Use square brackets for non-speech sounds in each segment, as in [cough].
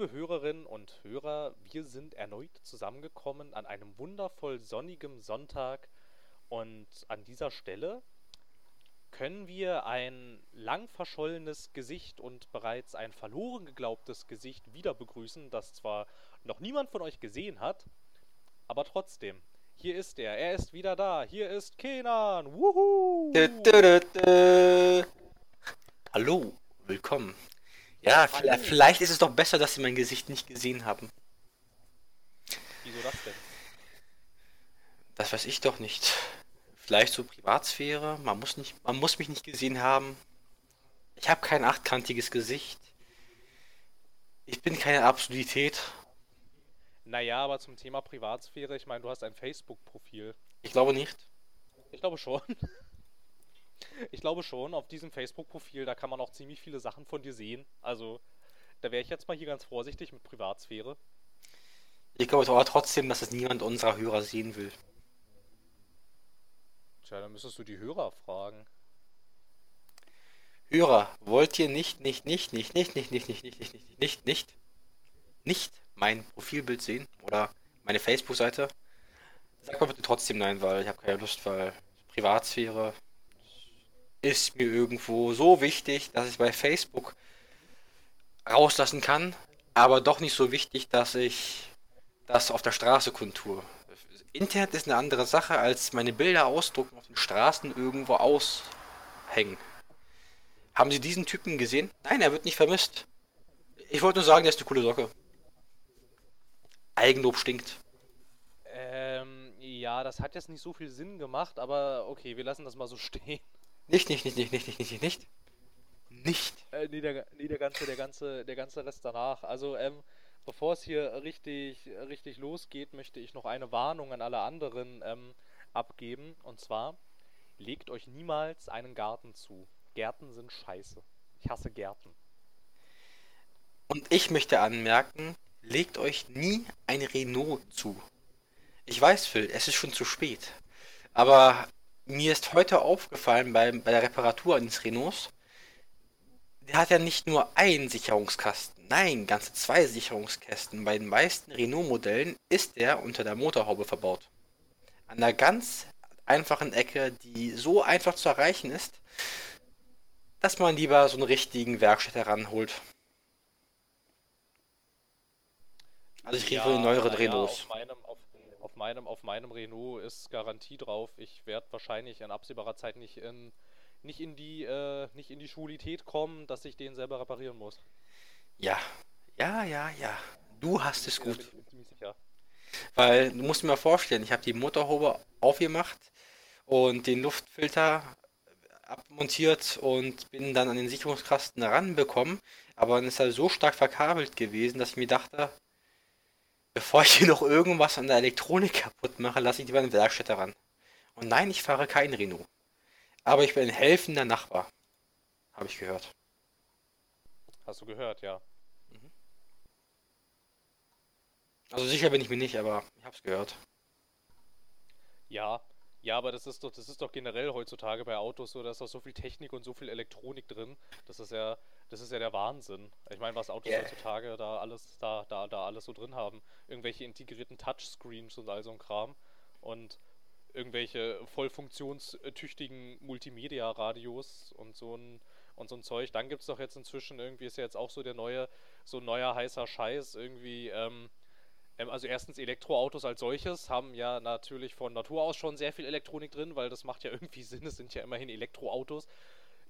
Liebe Hörerinnen und Hörer, wir sind erneut zusammengekommen an einem wundervoll sonnigen Sonntag und an dieser Stelle können wir ein lang verschollenes Gesicht und bereits ein verloren geglaubtes Gesicht wieder begrüßen, das zwar noch niemand von euch gesehen hat, aber trotzdem. Hier ist er, er ist wieder da. Hier ist Kenan. Wuhu! Hallo, willkommen. Ja, Hallo. vielleicht ist es doch besser, dass Sie mein Gesicht nicht gesehen haben. Wieso das denn? Das weiß ich doch nicht. Vielleicht so Privatsphäre. Man muss nicht, man muss mich nicht gesehen haben. Ich habe kein achtkantiges Gesicht. Ich bin keine Absurdität. Naja, aber zum Thema Privatsphäre, ich meine, du hast ein Facebook-Profil. Ich glaube nicht. Ich glaube schon. Ich glaube schon, auf diesem Facebook-Profil, da kann man auch ziemlich viele Sachen von dir sehen. Also, da wäre ich jetzt mal hier ganz vorsichtig mit Privatsphäre. Ich glaube aber trotzdem, dass es niemand unserer Hörer sehen will. Tja, dann müsstest du die Hörer fragen. Hörer, wollt ihr nicht, nicht, nicht, nicht, nicht, nicht, nicht, nicht, nicht, nicht, nicht, nicht, nicht, nicht mein Profilbild sehen oder meine Facebook-Seite? Sag mal bitte trotzdem nein, weil ich habe keine Lust, weil Privatsphäre ist mir irgendwo so wichtig, dass ich bei Facebook rauslassen kann, aber doch nicht so wichtig, dass ich das auf der Straße kundtue. Internet ist eine andere Sache, als meine Bilder ausdrucken auf den Straßen irgendwo aushängen. Haben Sie diesen Typen gesehen? Nein, er wird nicht vermisst. Ich wollte nur sagen, der ist eine coole Socke. Eigenlob stinkt. Ähm, ja, das hat jetzt nicht so viel Sinn gemacht, aber okay, wir lassen das mal so [laughs] stehen. Nicht, nicht, nicht, nicht, nicht, nicht, nicht, nicht. Nicht. Äh, nee, der, nee, der ganze, der ganze, der ganze Rest danach. Also, ähm, bevor es hier richtig, richtig losgeht, möchte ich noch eine Warnung an alle anderen ähm, abgeben. Und zwar, legt euch niemals einen Garten zu. Gärten sind scheiße. Ich hasse Gärten. Und ich möchte anmerken, legt euch nie ein Renault zu. Ich weiß, Phil, es ist schon zu spät. Aber mir ist heute aufgefallen bei, bei der Reparatur eines Renaults, der hat ja nicht nur einen Sicherungskasten, nein, ganze zwei Sicherungskästen. Bei den meisten Renault-Modellen ist der unter der Motorhaube verbaut. An der ganz einfachen Ecke, die so einfach zu erreichen ist, dass man lieber so einen richtigen Werkstätter ranholt. Also ich rede von den neueren naja, Renaults. auf meinem, meinem, auf meinem Renault ist Garantie drauf. Ich werde wahrscheinlich in absehbarer Zeit nicht in, nicht in die, äh, nicht in die Schulität kommen, dass ich den selber reparieren muss. Ja, ja, ja, ja. Du hast es gut. bin ich mir. Weil du musst mal vorstellen, ich habe die Motorhaube aufgemacht und den Luftfilter abmontiert und bin dann an den Sicherungskasten ranbekommen. Aber dann ist er so stark verkabelt gewesen, dass ich mir dachte, bevor ich hier noch irgendwas an der Elektronik kaputt mache, lasse ich lieber einen Werkstätter ran. Und nein, ich fahre kein Renault. Aber ich bin ein helfender Nachbar. Habe ich gehört. Hast du gehört, ja. Also sicher bin ich mir nicht, aber ich habe es gehört. Ja, ja, aber das ist doch, das ist doch generell heutzutage bei Autos so, da ist doch so viel Technik und so viel Elektronik drin. Das ist ja, das ist ja der Wahnsinn. Ich meine, was Autos Ja. heutzutage da alles, da, da, da alles so drin haben. Irgendwelche integrierten Touchscreens und all so ein Kram. Und irgendwelche voll funktionstüchtigen Multimedia-Radios und so ein und so ein Zeug. Dann gibt es doch jetzt inzwischen irgendwie ist ja jetzt auch so der neue, so ein neuer heißer Scheiß irgendwie, ähm, also erstens Elektroautos als solches haben ja natürlich von Natur aus schon sehr viel Elektronik drin, weil das macht ja [laughs] irgendwie Sinn, es sind ja immerhin Elektroautos.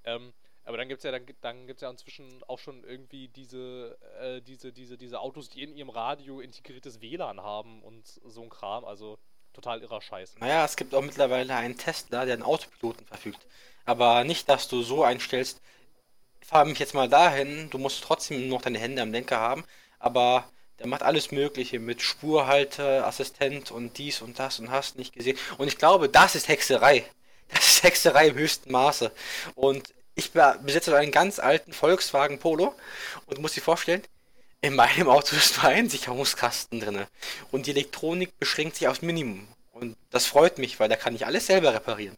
Ähm, aber dann gibt's ja dann, gibt- dann ja inzwischen auch schon irgendwie diese, äh, diese, diese, diese Autos, die in ihrem Radio integriertes WLAN haben und so ein Kram, also total irrer Scheiß. Naja, es gibt auch mittlerweile einen Tesla, der einen Autopiloten verfügt. Aber nicht, dass du so einstellst, ich fahre mich jetzt mal dahin, du musst trotzdem noch deine Hände am Lenker haben, aber der macht alles Mögliche mit Spurhalte, Assistent und dies und das und hast nicht gesehen. Und ich glaube, das ist Hexerei. Das ist Hexerei im höchsten Maße. Und ich be- besitze einen ganz alten Volkswagen Polo und muss dir vorstellen, in meinem Auto ist nur ein Sicherungskasten drinne. Und die Elektronik beschränkt sich aufs Minimum. Und das freut mich, weil da kann ich alles selber reparieren.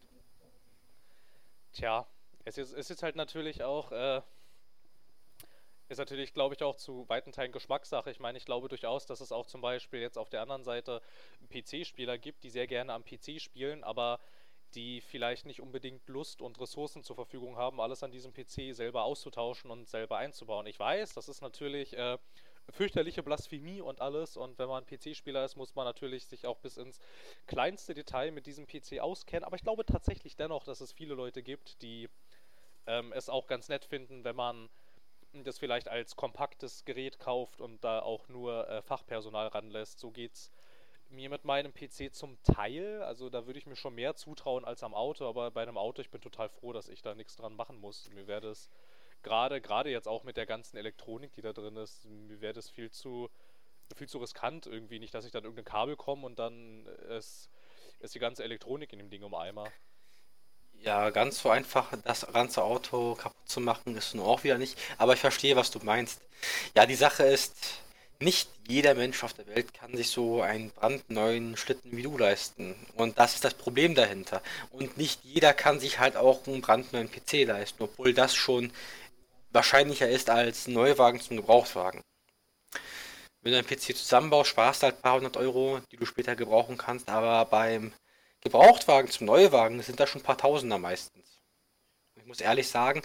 Tja, es ist, es ist halt natürlich auch, äh, Ist natürlich, glaube ich, auch zu weiten Teilen Geschmackssache. Ich meine, ich glaube durchaus, dass es auch zum Beispiel jetzt auf der anderen Seite PC-Spieler gibt, die sehr gerne am PC spielen, aber die vielleicht nicht unbedingt Lust und Ressourcen zur Verfügung haben, alles an diesem PC selber auszutauschen und selber einzubauen. Ich weiß, das ist natürlich äh, fürchterliche Blasphemie und alles. Und wenn man PC-Spieler ist, muss man natürlich sich auch bis ins kleinste Detail mit diesem PC auskennen. Aber ich glaube tatsächlich dennoch, dass es viele Leute gibt, die ähm, es auch ganz nett finden, wenn man das vielleicht als kompaktes Gerät kauft und da auch nur äh, Fachpersonal ranlässt. So geht's mir mit meinem PC zum Teil. Also da würde ich mir schon mehr zutrauen als am Auto, aber bei einem Auto, ich bin total froh, dass ich da nichts dran machen muss. Mir wäre das gerade, gerade jetzt auch mit der ganzen Elektronik, die da drin ist, mir wäre das viel zu, viel zu riskant irgendwie. Nicht, dass ich dann irgendein Kabel komme und dann ist, ist die ganze Elektronik in dem Ding um Eimer. Ja, ganz so einfach das ganze Auto kaputt zu machen, ist nun auch wieder nicht. Aber ich verstehe, was du meinst. Ja, die Sache ist, nicht jeder Mensch auf der Welt kann sich so einen brandneuen Schlitten wie du leisten. Und das ist das Problem dahinter. Und nicht jeder kann sich halt auch einen brandneuen PC leisten, obwohl das schon wahrscheinlicher ist als ein Neuwagen zum Gebrauchtwagen. Wenn du einen PC zusammenbaust, sparst du halt ein paar hundert Euro, die du später gebrauchen kannst, aber beim Gebrauchtwagen zum Neuwagen sind da schon ein paar Tausender meistens. Ich muss ehrlich sagen,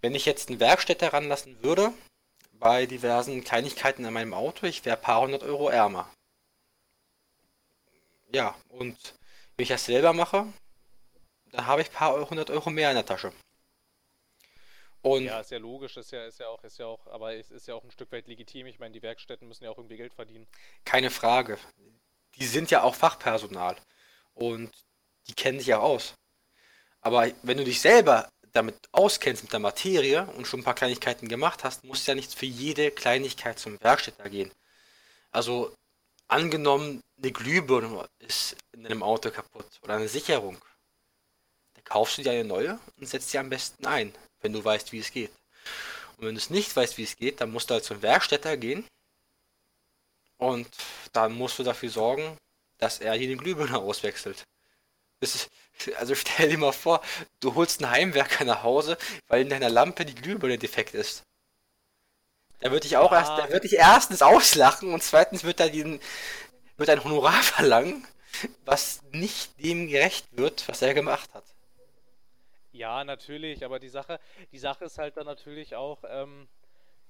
wenn ich jetzt eine Werkstätte ranlassen würde, bei diversen Kleinigkeiten an meinem Auto, ich wäre ein paar hundert Euro ärmer. Ja, und wenn ich das selber mache, dann habe ich ein paar hundert Euro mehr in der Tasche. Und ja, ist ja logisch, ist ja, ist ja auch, ist ja auch, aber es ist ja auch ein Stück weit legitim. Ich meine, die Werkstätten müssen ja auch irgendwie Geld verdienen. Keine Frage. Die sind ja auch Fachpersonal und die kennen sich ja aus. Aber wenn du dich selber damit auskennst mit der Materie und schon ein paar Kleinigkeiten gemacht hast, musst du ja nicht für jede Kleinigkeit zum Werkstätter gehen. Also angenommen, eine Glühbirne ist in einem Auto kaputt oder eine Sicherung. Dann kaufst du dir eine neue und setzt sie am besten ein, wenn du weißt, wie es geht. Und wenn du es nicht weißt, wie es geht, dann musst du halt zum Werkstätter gehen und dann musst du dafür sorgen, dass er hier den Glühbirne auswechselt. Ist, also stell dir mal vor, du holst einen Heimwerker nach Hause, weil in deiner Lampe die Glühbirne defekt ist. Da würde ich auch ja. erst, da würde ich erstens auslachen und zweitens wird er den, wird ein Honorar [laughs] verlangen, was nicht dem gerecht wird, was er gemacht hat. Ja, natürlich, aber die Sache, die Sache ist halt dann natürlich auch, ähm,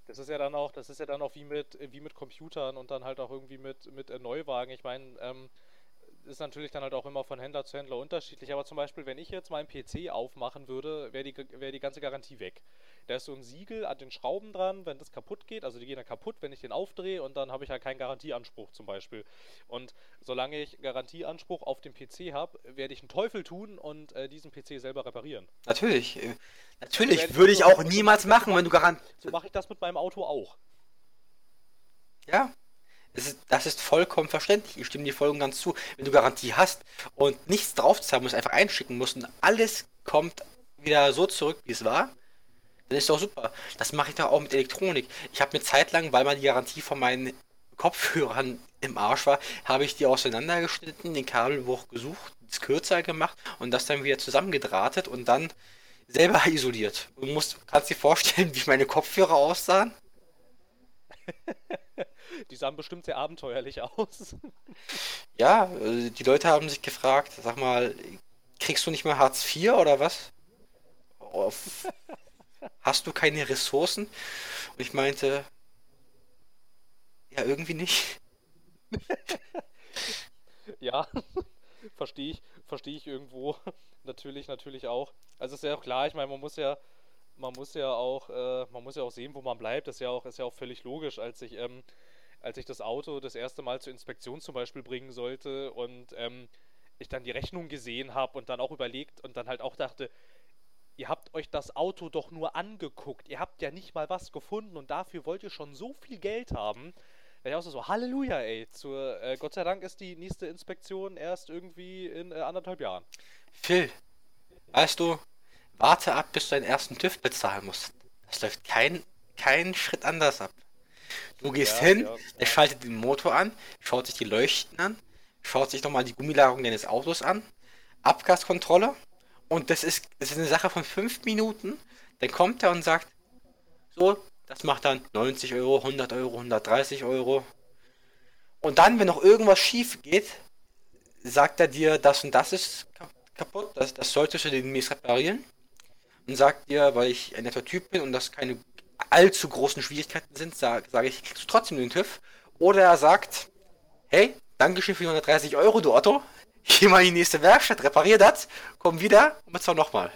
das ist ja dann auch, das ist ja dann auch wie mit, wie mit Computern und dann halt auch irgendwie mit, mit äh, Neuwagen. Ich meine, ähm, ist natürlich dann halt auch immer von Händler zu Händler unterschiedlich, aber zum Beispiel, wenn ich jetzt meinen PC aufmachen würde, wäre die, wär die ganze Garantie weg. Da ist so ein Siegel an den Schrauben dran, wenn das kaputt geht, also die gehen dann kaputt, wenn ich den aufdrehe und dann habe ich halt keinen Garantieanspruch zum Beispiel. Und solange ich Garantieanspruch auf dem PC habe, werde ich einen Teufel tun und äh, diesen PC selber reparieren. Natürlich, äh, natürlich also würde ich auch niemals machen, wenn du Garant... So mache ich das mit meinem Auto auch. Ja, das ist, das ist vollkommen verständlich. Ich stimme dir voll und ganz zu. Wenn du Garantie hast und nichts draufzahlen musst, einfach einschicken musst und alles kommt wieder so zurück, wie es war, dann ist doch super. Das mache ich doch auch mit Elektronik. Ich habe eine Zeit lang, weil mal die Garantie von meinen Kopfhörern im Arsch war, habe ich die auseinandergeschnitten, den Kabelbruch gesucht, es kürzer gemacht und das dann wieder zusammengedrahtet und dann selber [laughs] isoliert. Du musst, kannst dir vorstellen, wie meine Kopfhörer aussahen? [laughs] Die sahen bestimmt sehr abenteuerlich aus. [laughs] Ja, äh, die Leute haben sich gefragt, sag mal, kriegst du nicht mehr Hartz IV oder was? Hast du keine Ressourcen? Und ich meinte, ja, irgendwie nicht. [laughs] ja, [laughs] verstehe ich, verstehe ich irgendwo. [laughs] natürlich, natürlich auch. Also ist ja auch klar, ich meine, man muss ja, man muss ja auch, äh, man muss ja auch sehen, wo man bleibt. Das ist ja auch, ist ja auch völlig logisch, als ich ähm, als ich das Auto das erste Mal zur Inspektion zum Beispiel bringen sollte und ähm, ich dann die Rechnung gesehen habe und dann auch überlegt und dann halt auch dachte, ihr habt euch das Auto doch nur angeguckt, ihr habt ja nicht mal was gefunden und dafür wollt ihr schon so viel Geld haben. Da ich auch so, Halleluja, ey. Zur, äh, Gott sei Dank ist die nächste Inspektion erst irgendwie in äh, anderthalb Jahren. Phil, weißt du, warte ab, bis du deinen ersten TÜV bezahlen musst. Das läuft kein, kein Schritt anders ab. Du gehst ja, hin, ja, er schaltet den Motor an, schaut sich die Leuchten an, schaut sich nochmal die Gummilagerung deines Autos an, Abgaskontrolle und das ist, das ist eine Sache von fünf Minuten. Dann kommt er und sagt, so, Das macht dann 90 Euro, 100 Euro, 130 Euro. Und dann, wenn noch irgendwas schief geht, sagt er dir, das und das ist kaputt, das, das solltest du demnächst reparieren. Und sagt dir, weil ich ein netter Typ bin und das keine allzu großen Schwierigkeiten sind, sage sag ich, kriegst du trotzdem den TÜV. Oder er sagt, hey, Dankeschön für die 130 Euro, du Otto. Geh mal in die nächste Werkstatt, reparier das, komm wieder und bezahl nochmal.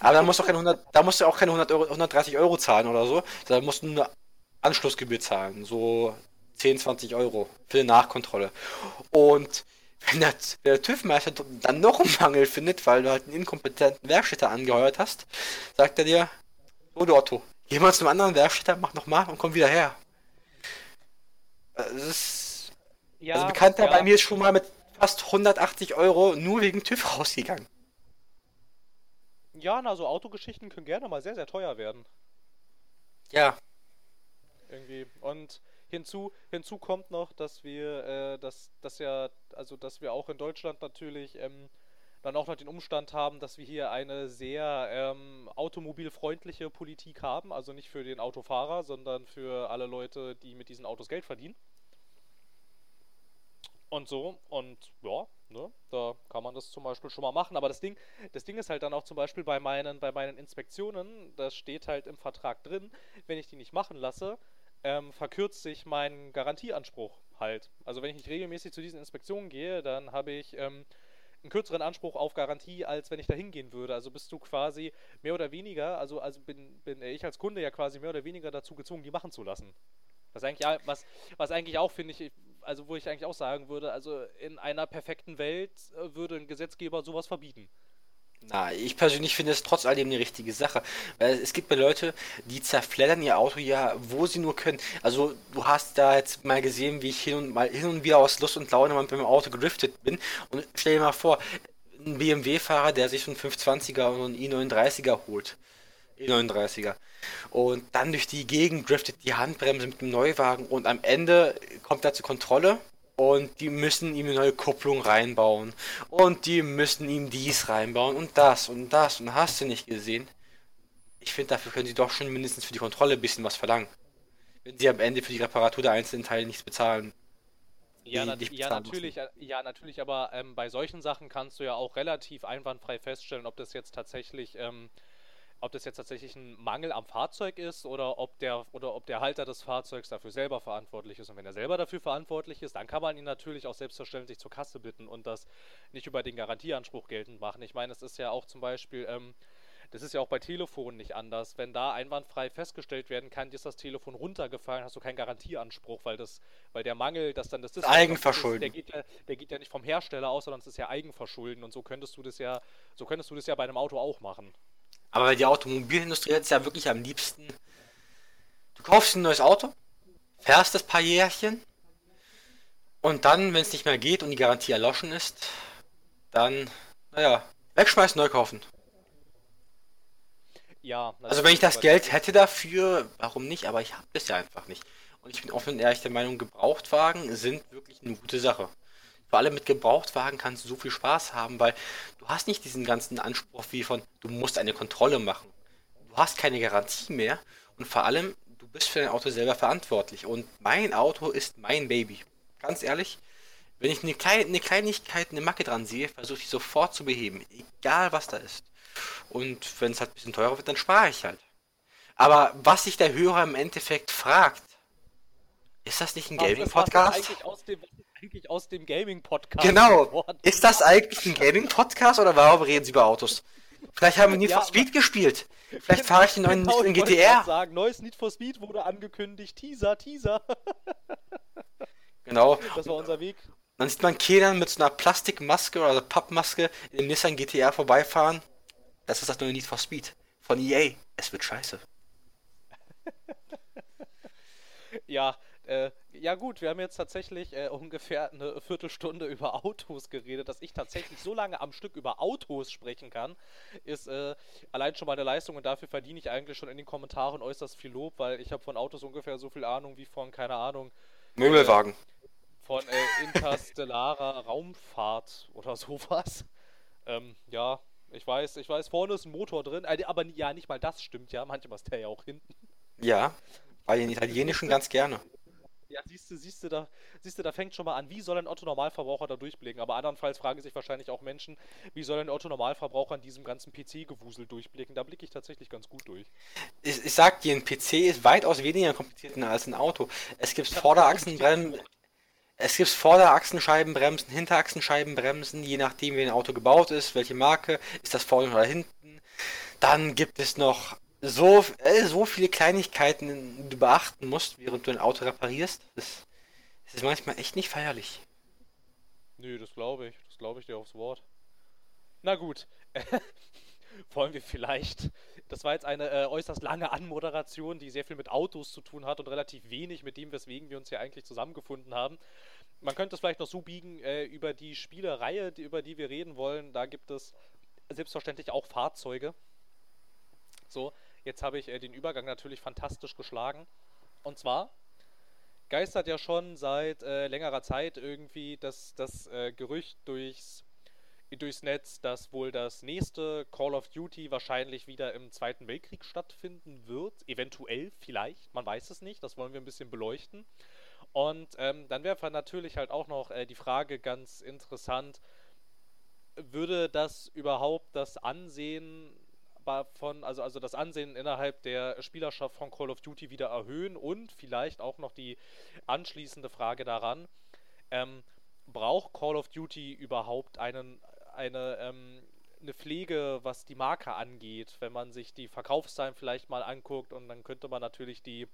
Aber da musst du auch keine 100, da musst du auch keine 100 Euro, 130 Euro zahlen oder so. Da musst du eine Anschlussgebühr zahlen, so 10, 20 Euro für die Nachkontrolle. Und wenn der, der TÜV-Meister dann noch einen Mangel findet, weil du halt einen inkompetenten Werkstätter angeheuert hast, sagt er dir, so du Otto, geh mal zum anderen Werkstätter, mach nochmal und komm wieder her. Das ist, ja, also Bekannter ja. bei mir ist schon mal mit fast 180 Euro nur wegen TÜV rausgegangen. Ja, na, so Autogeschichten können gerne mal sehr, sehr teuer werden. Ja. Irgendwie. Und hinzu, hinzu kommt noch, dass wir, äh, dass, dass ja, also dass wir auch in Deutschland natürlich ähm, dann auch noch den Umstand haben, dass wir hier eine sehr ähm, automobilfreundliche Politik haben, also nicht für den Autofahrer, sondern für alle Leute, die mit diesen Autos Geld verdienen. Und so, und ja, ne, da kann man das zum Beispiel schon mal machen. Aber das Ding, das Ding ist halt dann auch zum Beispiel bei meinen, bei meinen Inspektionen, das steht halt im Vertrag drin, wenn ich die nicht machen lasse, ähm, verkürzt sich mein Garantieanspruch halt. Also wenn ich nicht regelmäßig zu diesen Inspektionen gehe, dann habe ich ähm, einen kürzeren Anspruch auf Garantie, als wenn ich da hingehen würde. Also bist du quasi mehr oder weniger, also, also bin, bin ich als Kunde ja quasi mehr oder weniger dazu gezwungen, die machen zu lassen. Was eigentlich, was, was eigentlich auch, finde ich, also wo ich eigentlich auch sagen würde, also in einer perfekten Welt äh, würde ein Gesetzgeber sowas verbieten. Na, ich persönlich finde es trotz alledem eine richtige Sache. Weil es gibt ja Leute, die zerfleddern ihr Auto ja, wo sie nur können. Also du hast da jetzt mal gesehen, wie ich hin und mal hin und wieder aus Lust und Laune mit meinem Auto gedriftet bin. Und stell dir mal vor, ein BMW-Fahrer, der sich so einen 520er und einen i39er holt. E39er. Und dann durch die Gegend driftet die Handbremse mit dem Neuwagen und am Ende kommt er zur Kontrolle und die müssen ihm eine neue Kupplung reinbauen und die müssen ihm dies reinbauen und das und das und hast du nicht gesehen. Ich finde, dafür können sie doch schon mindestens für die Kontrolle ein bisschen was verlangen. Wenn sie am Ende für die Reparatur der einzelnen Teile nichts bezahlen. Ja, na, ja natürlich, müssen. ja, natürlich, aber ähm, bei solchen Sachen kannst du ja auch relativ einwandfrei feststellen, ob das jetzt tatsächlich ähm, ob das jetzt tatsächlich ein Mangel am Fahrzeug ist oder ob der oder ob der Halter des Fahrzeugs dafür selber verantwortlich ist. Und wenn er selber dafür verantwortlich ist, dann kann man ihn natürlich auch selbstverständlich zur Kasse bitten und das nicht über den Garantieanspruch geltend machen. Ich meine, es ist ja auch zum Beispiel, ähm, das ist ja auch bei Telefonen nicht anders. Wenn da einwandfrei festgestellt werden kann, ist das Telefon runtergefallen, hast du keinen Garantieanspruch, weil das, weil der Mangel, dass dann das Display Eigenverschulden. Ist, der geht ja, der geht ja nicht vom Hersteller aus, sondern es ist ja Eigenverschulden und so könntest du das ja, so könntest du das ja bei einem Auto auch machen. Aber die Automobilindustrie hat es ja wirklich am liebsten. Du kaufst ein neues Auto, fährst das paar Jährchen und dann, wenn es nicht mehr geht und die Garantie erloschen ist, dann, naja, wegschmeißen, neu kaufen. Ja. Also wenn ich das Geld hätte dafür, warum nicht? Aber ich habe es ja einfach nicht. Und ich bin offen und ehrlich der Meinung, Gebrauchtwagen sind wirklich eine gute Sache. Vor allem mit Gebrauchtwagen kannst du so viel Spaß haben, weil du hast nicht diesen ganzen Anspruch wie von, du musst eine Kontrolle machen. Du hast keine Garantie mehr und vor allem, du bist für dein Auto selber verantwortlich. Und mein Auto ist mein Baby. Ganz ehrlich, wenn ich eine, Klein eine Kleinigkeit, eine Macke dran sehe, versuche ich sofort zu beheben. Egal was da ist. Und wenn es halt ein bisschen teurer wird, dann spare ich halt. Aber was sich der Hörer im Endeffekt fragt, ist das nicht ein Gaming-Podcast? Eigentlich aus dem Gaming-Podcast. Genau. Geworden. Ist das eigentlich ein Gaming-Podcast oder warum reden Sie über Autos? Vielleicht haben wir Need ja, for Speed gespielt. Vielleicht fahre ich den neuen genau, in GTR. sagen, neues Need for Speed wurde angekündigt. Teaser, Teaser. [laughs] genau. Das war unser Weg. Dann sieht man Kenan mit so einer Plastikmaske oder Pappmaske in dem Nissan GTR vorbeifahren. Das ist das neue Need for Speed. Von EA. Es wird scheiße. ja, äh, ja gut, wir haben jetzt tatsächlich äh, ungefähr eine Viertelstunde über Autos geredet. Dass ich tatsächlich so lange am Stück über Autos sprechen kann, ist äh, allein schon meine Leistung und dafür verdiene ich eigentlich schon in den Kommentaren äußerst viel Lob, weil ich habe von Autos ungefähr so viel Ahnung wie von, keine Ahnung... Möbelwagen. Äh, von äh, interstellarer [laughs] Raumfahrt oder sowas. Ähm, ja, ich weiß, ich weiß, vorne ist ein Motor drin, äh, aber ja, nicht mal das stimmt ja, manchmal ist der ja auch hinten. Ja, bei den italienischen ganz gerne. Ja, siehst du, siehst du, da, siehst du, da fängt schon mal an, wie soll ein Otto-Normalverbraucher da durchblicken? Aber andernfalls fragen sich wahrscheinlich auch Menschen, wie soll ein Otto-Normalverbraucher in diesem ganzen PC-Gewusel durchblicken? Da blicke ich tatsächlich ganz gut durch. Ich, ich sag dir, ein PC ist weitaus weniger kompliziert als ein Auto. Es gibt Vorderachsenbremsen, es gibt Vorderachsenscheibenbremsen, Hinterachsenscheibenbremsen, je nachdem wie ein Auto gebaut ist, welche Marke, ist das vorne oder hinten. Dann gibt es noch so, äh, so viele Kleinigkeiten, du beachten musst, während du ein Auto reparierst. Das, das ist manchmal echt nicht feierlich. Nö, das glaube ich. Das glaube ich dir aufs Wort. Na gut. [laughs] Wollen wir vielleicht. Das war jetzt eine äh, äußerst lange Anmoderation, die sehr viel mit Autos zu tun hat und relativ wenig mit dem, weswegen wir uns hier eigentlich zusammengefunden haben. Man könnte es vielleicht noch so biegen, äh, über die Spielereihe, die, über die wir reden wollen. Da gibt es selbstverständlich auch Fahrzeuge. So, Jetzt habe ich äh, den Übergang natürlich fantastisch geschlagen. Und zwar geistert ja schon seit äh, längerer Zeit irgendwie das, das äh, Gerücht durchs, durchs Netz, dass wohl das nächste Call of Duty wahrscheinlich wieder im Zweiten Weltkrieg stattfinden wird. Eventuell, vielleicht, man weiß es nicht. Das wollen wir ein bisschen beleuchten. Und ähm, dann wäre natürlich halt auch noch äh, die Frage ganz interessant, würde das überhaupt das Ansehen von, also, also das Ansehen innerhalb der Spielerschaft von Call of Duty wieder erhöhen und vielleicht auch noch die anschließende Frage daran, ähm, braucht Call of Duty überhaupt einen, eine, ähm, eine Pflege, was die Marke angeht, wenn man sich die Verkaufszahlen vielleicht mal anguckt und dann könnte man natürlich die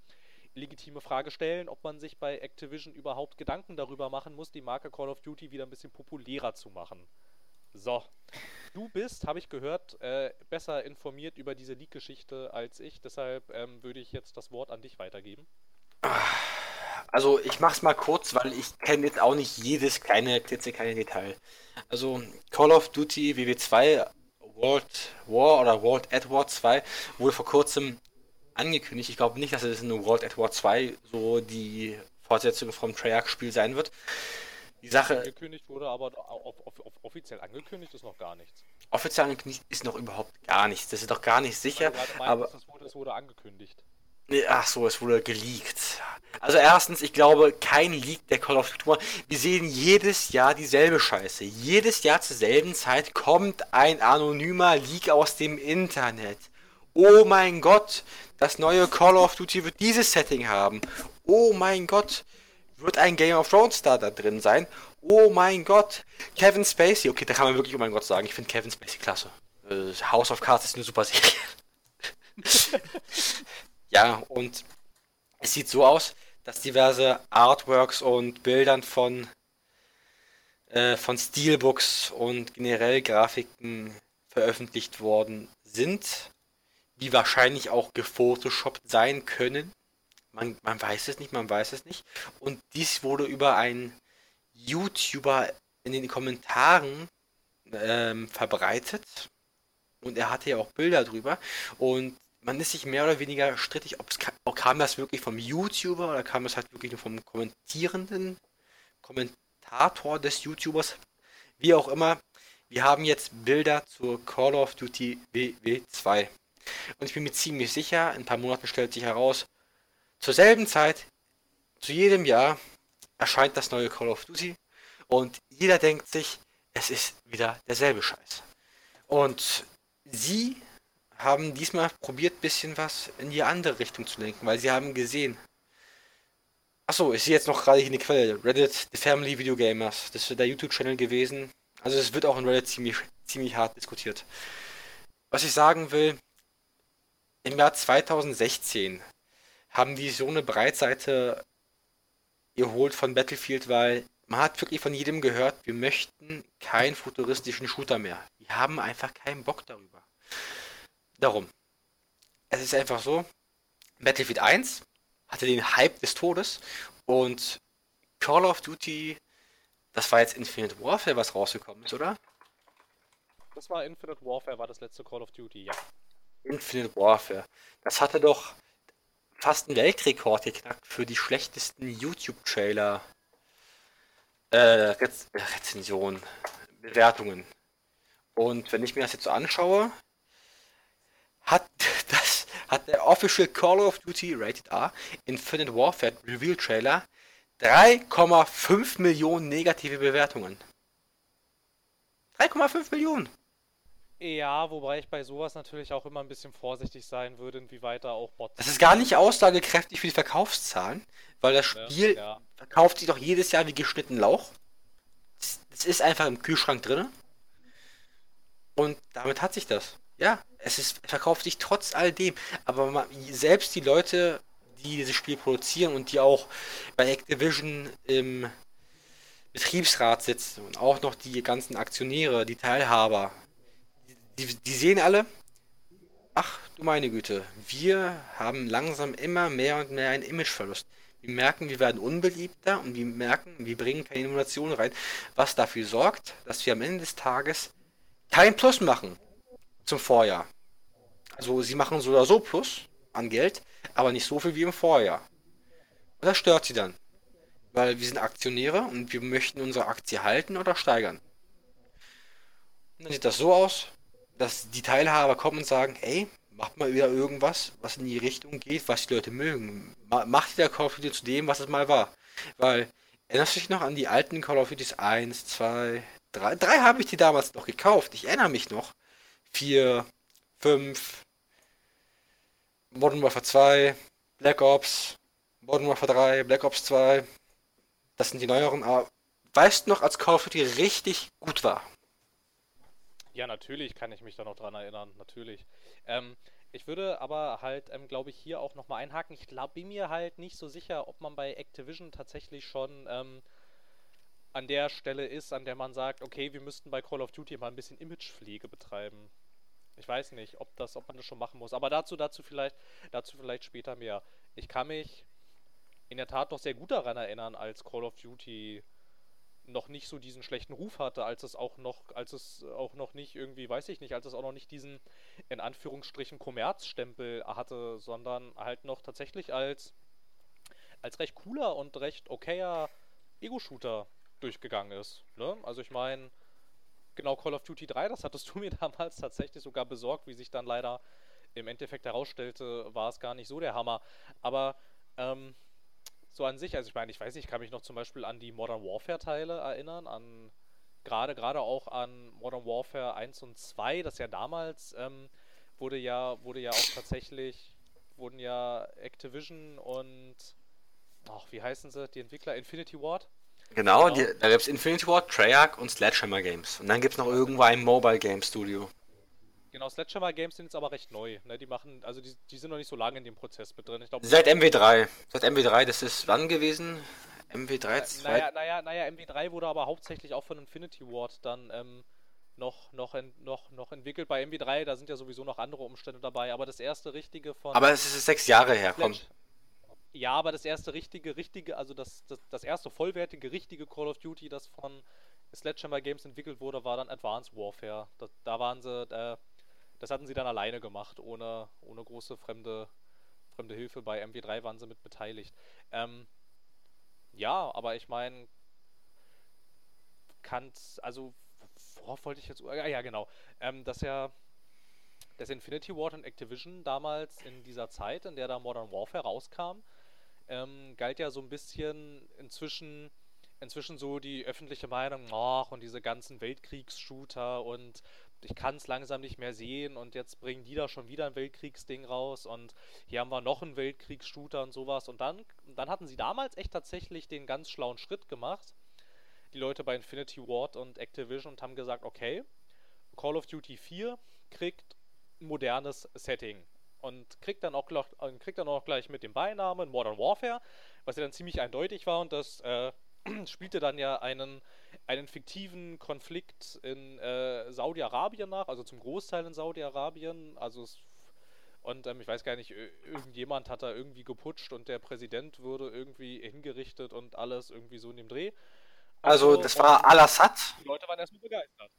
legitime Frage stellen, ob man sich bei Activision überhaupt Gedanken darüber machen muss, die Marke Call of Duty wieder ein bisschen populärer zu machen. So. Du bist, habe ich gehört, äh, besser informiert über diese Leak-Geschichte als ich. Deshalb ähm, würde ich jetzt das Wort an dich weitergeben. Also ich mache es mal kurz, weil ich kenne jetzt auch nicht jedes kleine, klitzekleine Detail. Also Call of Duty WW2 World War oder World at War 2 wurde vor kurzem angekündigt. Ich glaube nicht, dass es in World at War 2 so die Fortsetzung vom Treyarch-Spiel sein wird. Die Sache. Angekündigt wurde, aber off off offiziell angekündigt ist noch gar nichts. Offiziell angekündigt ist noch überhaupt gar nichts. Das ist doch gar nicht sicher. Meinst, aber es wurde, es wurde angekündigt. Ach so, es wurde geleakt. Also erstens, ich glaube, kein Leak der Call of Duty. Wir sehen jedes Jahr dieselbe Scheiße. Jedes Jahr zur selben Zeit kommt ein anonymer Leak aus dem Internet. Oh mein Gott, das neue Call of Duty wird dieses Setting haben. Oh mein Gott, wird ein Game of Thrones Star da drin sein? Oh mein Gott, Kevin Spacey. Okay, da kann man wirklich oh mein Gott sagen. Ich finde Kevin Spacey klasse. Äh, House of Cards ist eine super Serie. [laughs] ja, und es sieht so aus, dass diverse Artworks und Bildern von, äh, von Steelbooks und generell Grafiken veröffentlicht worden sind, die wahrscheinlich auch gefotoshoppt sein können. Man, man weiß es nicht, man weiß es nicht. Und dies wurde über einen YouTuber in den Kommentaren ähm, verbreitet. Und er hatte ja auch Bilder drüber. Und man ist sich mehr oder weniger strittig, ob es kam, kam das wirklich vom YouTuber oder kam das halt wirklich nur vom kommentierenden Kommentator des YouTubers. Wie auch immer. Wir haben jetzt Bilder zur Call of Duty WW2. Und ich bin mir ziemlich sicher, in ein paar Monaten stellt sich heraus, zur selben Zeit, zu jedem Jahr, erscheint das neue Call of Duty und jeder denkt sich, es ist wieder derselbe Scheiß. Und sie haben diesmal probiert, bisschen was in die andere Richtung zu lenken, weil sie haben gesehen. Achso, ich sehe jetzt noch gerade hier eine Quelle. Reddit, The Family Video Gamers. Das ist der YouTube-Channel gewesen. Also es wird auch in Reddit ziemlich, ziemlich hart diskutiert. Was ich sagen will, im Jahr 2016 haben die so eine Breitseite geholt von Battlefield, weil man hat wirklich von jedem gehört, wir möchten keinen futuristischen Shooter mehr. Wir haben einfach keinen Bock darüber. Darum. Es ist einfach so, Battlefield 1 hatte den Hype des Todes und Call of Duty, das war jetzt Infinite Warfare, was rausgekommen ist, oder? Das war Infinite Warfare, war das letzte Call of Duty, ja. Infinite Warfare. Das hatte doch fast einen Weltrekord geknackt für die schlechtesten YouTube-Trailer äh, Rez Rezensionen, Bewertungen. Und wenn ich mir das jetzt so anschaue, hat [laughs] das, hat der Official Call of Duty Rated R Infinite Warfare Reveal Trailer 3,5 Millionen negative Bewertungen. 3,5 Millionen. Ja, wobei ich bei sowas natürlich auch immer ein bisschen vorsichtig sein würde, inwieweit da auch Bots. Das ist gar nicht aussagekräftig für die Verkaufszahlen, weil das Spiel Ja, verkauft sich doch jedes Jahr wie geschnitten Lauch. Es ist einfach im Kühlschrank drin. Und damit hat sich das. Ja, es ist verkauft sich trotz all dem. Aber ma- selbst die Leute, die dieses Spiel produzieren und die auch bei Activision im Betriebsrat sitzen und auch noch die ganzen Aktionäre, die Teilhaber, die, die sehen alle, ach du meine Güte, wir haben langsam immer mehr und mehr einen Imageverlust. Wir merken, wir werden unbeliebter und wir merken, wir bringen keine Innovation rein, was dafür sorgt, dass wir am Ende des Tages kein Plus machen zum Vorjahr. Also sie machen so oder so Plus an Geld, aber nicht so viel wie im Vorjahr. Und das stört sie dann. Weil wir sind Aktionäre und wir möchten unsere Aktie halten oder steigern. Und dann sieht das so aus, dass die Teilhaber kommen und sagen, ey, macht mal wieder irgendwas, was in die Richtung geht, was die Leute mögen. Ma macht der Call of Duty zu dem, was es mal war. Weil, erinnerst du dich noch an die alten Call of Duties 1, 2, 3? 3 habe ich die damals noch gekauft. Ich erinnere mich noch. 4, 5, Modern Warfare 2, Black Ops, Modern Warfare 3, Black Ops 2. Das sind die neueren, aber weißt du noch, als Call of Duty richtig gut war? Ja, natürlich kann ich mich da noch dran erinnern, natürlich. Ähm, ich würde aber halt, ähm, glaube ich, hier auch nochmal einhaken. Ich glaub, bin mir halt nicht so sicher, ob man bei Activision tatsächlich schon ähm, an der Stelle ist, an der man sagt, okay, wir müssten bei Call of Duty mal ein bisschen Imagepflege betreiben. Ich weiß nicht, ob das, ob man das schon machen muss. Aber dazu, dazu vielleicht, dazu vielleicht später mehr. Ich kann mich in der Tat noch sehr gut daran erinnern, als Call of Duty noch nicht so diesen schlechten Ruf hatte, als es auch noch, als es auch noch nicht irgendwie, weiß ich nicht, als es auch noch nicht diesen in Anführungsstrichen Kommerzstempel hatte, sondern halt noch tatsächlich als als recht cooler und recht okayer Ego-Shooter durchgegangen ist. Ne? Also ich meine, genau Call of Duty 3, das hattest du [laughs] mir damals tatsächlich sogar besorgt, wie sich dann leider im Endeffekt herausstellte, war es gar nicht so der Hammer. Aber ähm, so an sich, also ich meine, ich weiß nicht, ich kann mich noch zum Beispiel an die Modern Warfare Teile erinnern, an gerade gerade auch an Modern Warfare 1 und 2, das ja damals ähm, wurde ja wurde ja auch tatsächlich wurden ja Activision und ach, wie heißen sie, die Entwickler Infinity Ward? Genau, Genau. Die, da gibt es Infinity Ward, Treyarch und Sledgehammer Games. Und dann gibt es noch irgendwo ein Mobile Game Studio. Genau, Sledgehammer Games sind jetzt aber recht neu. Ne? Die machen, also die, die sind noch nicht so lange in dem Prozess mit drin. Ich glaube, Seit MW3. Seit MW3, das ist wann gewesen? MW3 2. naja, naja, naja, MW3 wurde aber hauptsächlich auch von Infinity Ward dann ähm, noch, noch, en, noch, noch entwickelt. Bei MW3, da sind ja sowieso noch andere Umstände dabei, aber das erste richtige von Aber es ist sechs Jahre her, komm. Ja, aber das erste richtige, richtige, also das, das, das erste vollwertige, richtige Call of Duty, das von Sledgehammer Games entwickelt wurde, war dann Advanced Warfare. Da, da waren sie, äh, das hatten sie dann alleine gemacht, ohne, ohne große fremde, fremde Hilfe. Bei MW3 waren sie mit beteiligt. Ähm, ja, aber ich meine, kann, also, worauf wollte ich jetzt, ja, ja genau, ähm, dass ja dass Infinity Ward und Activision damals in dieser Zeit, in der da Modern Warfare rauskam, ähm, galt ja so ein bisschen inzwischen, inzwischen so die öffentliche Meinung, ach, und diese ganzen Weltkriegs-Shooter und ich kann es langsam nicht mehr sehen und jetzt bringen die da schon wieder ein Weltkriegsding raus und hier haben wir noch einen Weltkriegs-Shooter und sowas. Und dann, dann hatten sie damals echt tatsächlich den ganz schlauen Schritt gemacht, die Leute bei Infinity Ward und Activision und haben gesagt, okay, Call of Duty 4 kriegt ein modernes Setting und kriegt dann auch gleich, kriegt dann auch gleich mit dem Beinamen Modern Warfare, was ja dann ziemlich eindeutig war und das äh, [clears throat] spielte dann ja einen, einen fiktiven Konflikt in äh, Saudi-Arabien nach, also zum Großteil in Saudi-Arabien, also es, und ähm, ich weiß gar nicht, ir- irgendjemand hat da irgendwie geputscht und der Präsident wurde irgendwie hingerichtet und alles irgendwie so in dem Dreh. Also, so, das war und Al-Assad. Die Leute waren erstmal begeistert.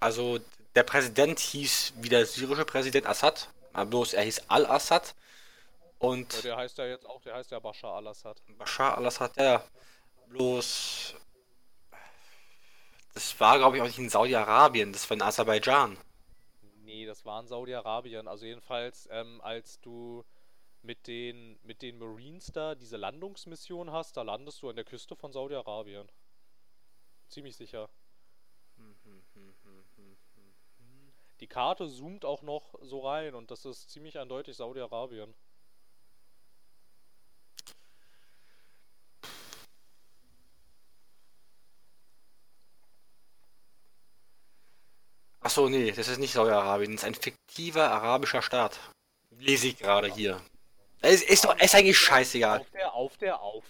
Also, der Präsident hieß wie der syrische Präsident Assad. Bloß er hieß Al-Assad. Ja, Und der heißt ja jetzt auch, der heißt ja Bashar al-Assad. Bashar al-Assad, ja. Bloß. Das war, glaube ich, auch nicht in Saudi-Arabien, das war in Aserbaidschan. Nee, Nee, das war in Saudi-Arabien. Also jedenfalls, ähm, als du mit den, mit den Marines da diese Landungsmission hast, da landest du an der Küste von Saudi-Arabien. Ziemlich sicher. Die Karte zoomt auch noch so rein und das ist ziemlich eindeutig Saudi-Arabien. Achso, nee, das ist nicht Saudi-Arabien, das ist ein fiktiver arabischer Staat. Lese ich gerade hier. Es ist, doch, ist eigentlich scheißegal. Auf der, auf der, auf,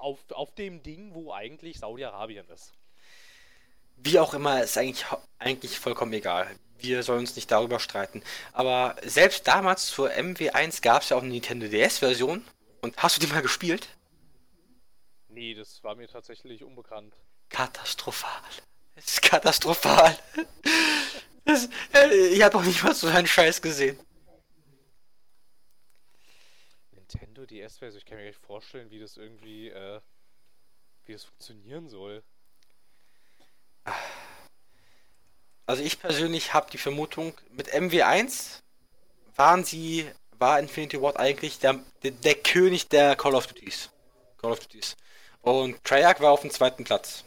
auf, auf dem Ding, wo eigentlich Saudi-Arabien ist. Wie auch immer, ist eigentlich, eigentlich vollkommen egal. Wir sollen uns nicht darüber streiten. Aber selbst damals zur MW1 gab es ja auch eine Nintendo DS-Version. Und hast du die mal gespielt? Nee, das war mir tatsächlich unbekannt. Katastrophal. Es ist katastrophal. Das, äh, ich habe auch nicht mal so einen Scheiß gesehen. Nintendo DS-Version, ich kann mir nicht vorstellen, wie das irgendwie, äh, wie das funktionieren soll. Also ich persönlich habe die Vermutung, mit MW1 waren sie, war Infinity Ward eigentlich der, der, der König der Call of Duties. Call of Duties. Und Treyarch war auf dem zweiten Platz.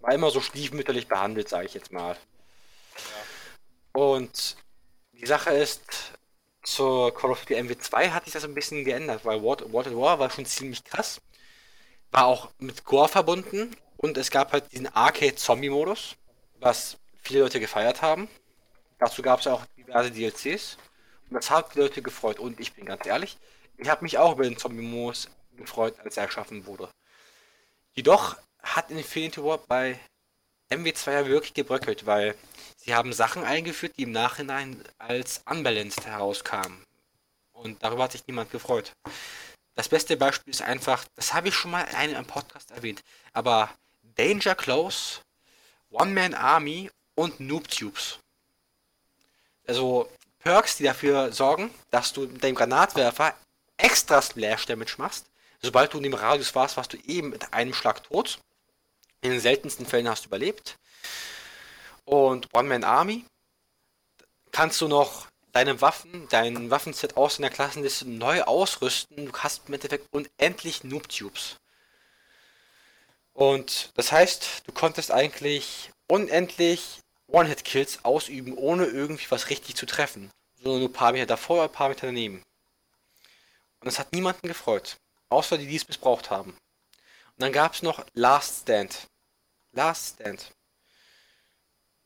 War immer so stiefmütterlich behandelt, sage ich jetzt mal. Ja. Und die Sache ist, zur Call of Duty MW2 hat sich das ein bisschen geändert, weil World, World at War war schon ziemlich krass. War auch mit Gore verbunden und es gab halt diesen Arcade-Zombie-Modus, was viele Leute gefeiert haben. Dazu gab es auch diverse DLCs und das hat die Leute gefreut. Und ich bin ganz ehrlich, ich habe mich auch über den Zombie-Modus gefreut, als er erschaffen wurde. Jedoch hat Infinity War bei MW2 ja wirklich gebröckelt, weil sie haben Sachen eingeführt, die im Nachhinein als unbalanced herauskamen. Und darüber hat sich niemand gefreut. Das beste Beispiel ist einfach, das habe ich schon mal in einem Podcast erwähnt, aber Danger Close, One Man Army und Noob Tubes. Also Perks, die dafür sorgen, dass du mit deinem Granatwerfer extra Splash Damage machst, sobald du in dem Radius warst, warst du eben mit einem Schlag tot. In den seltensten Fällen hast du überlebt. Und One-Man Army kannst du noch deine Waffen, dein Waffenset aus deiner Klassenliste neu ausrüsten. Du hast im Endeffekt unendlich Noob-Tubes. Und das heißt, du konntest eigentlich unendlich One-Hit-Kills ausüben, ohne irgendwie was richtig zu treffen. Sondern nur ein paar Meter davor, ein paar Meter daneben. Und das hat niemanden gefreut. Außer die, die es missbraucht haben. Dann gab es noch Last Stand. Last Stand.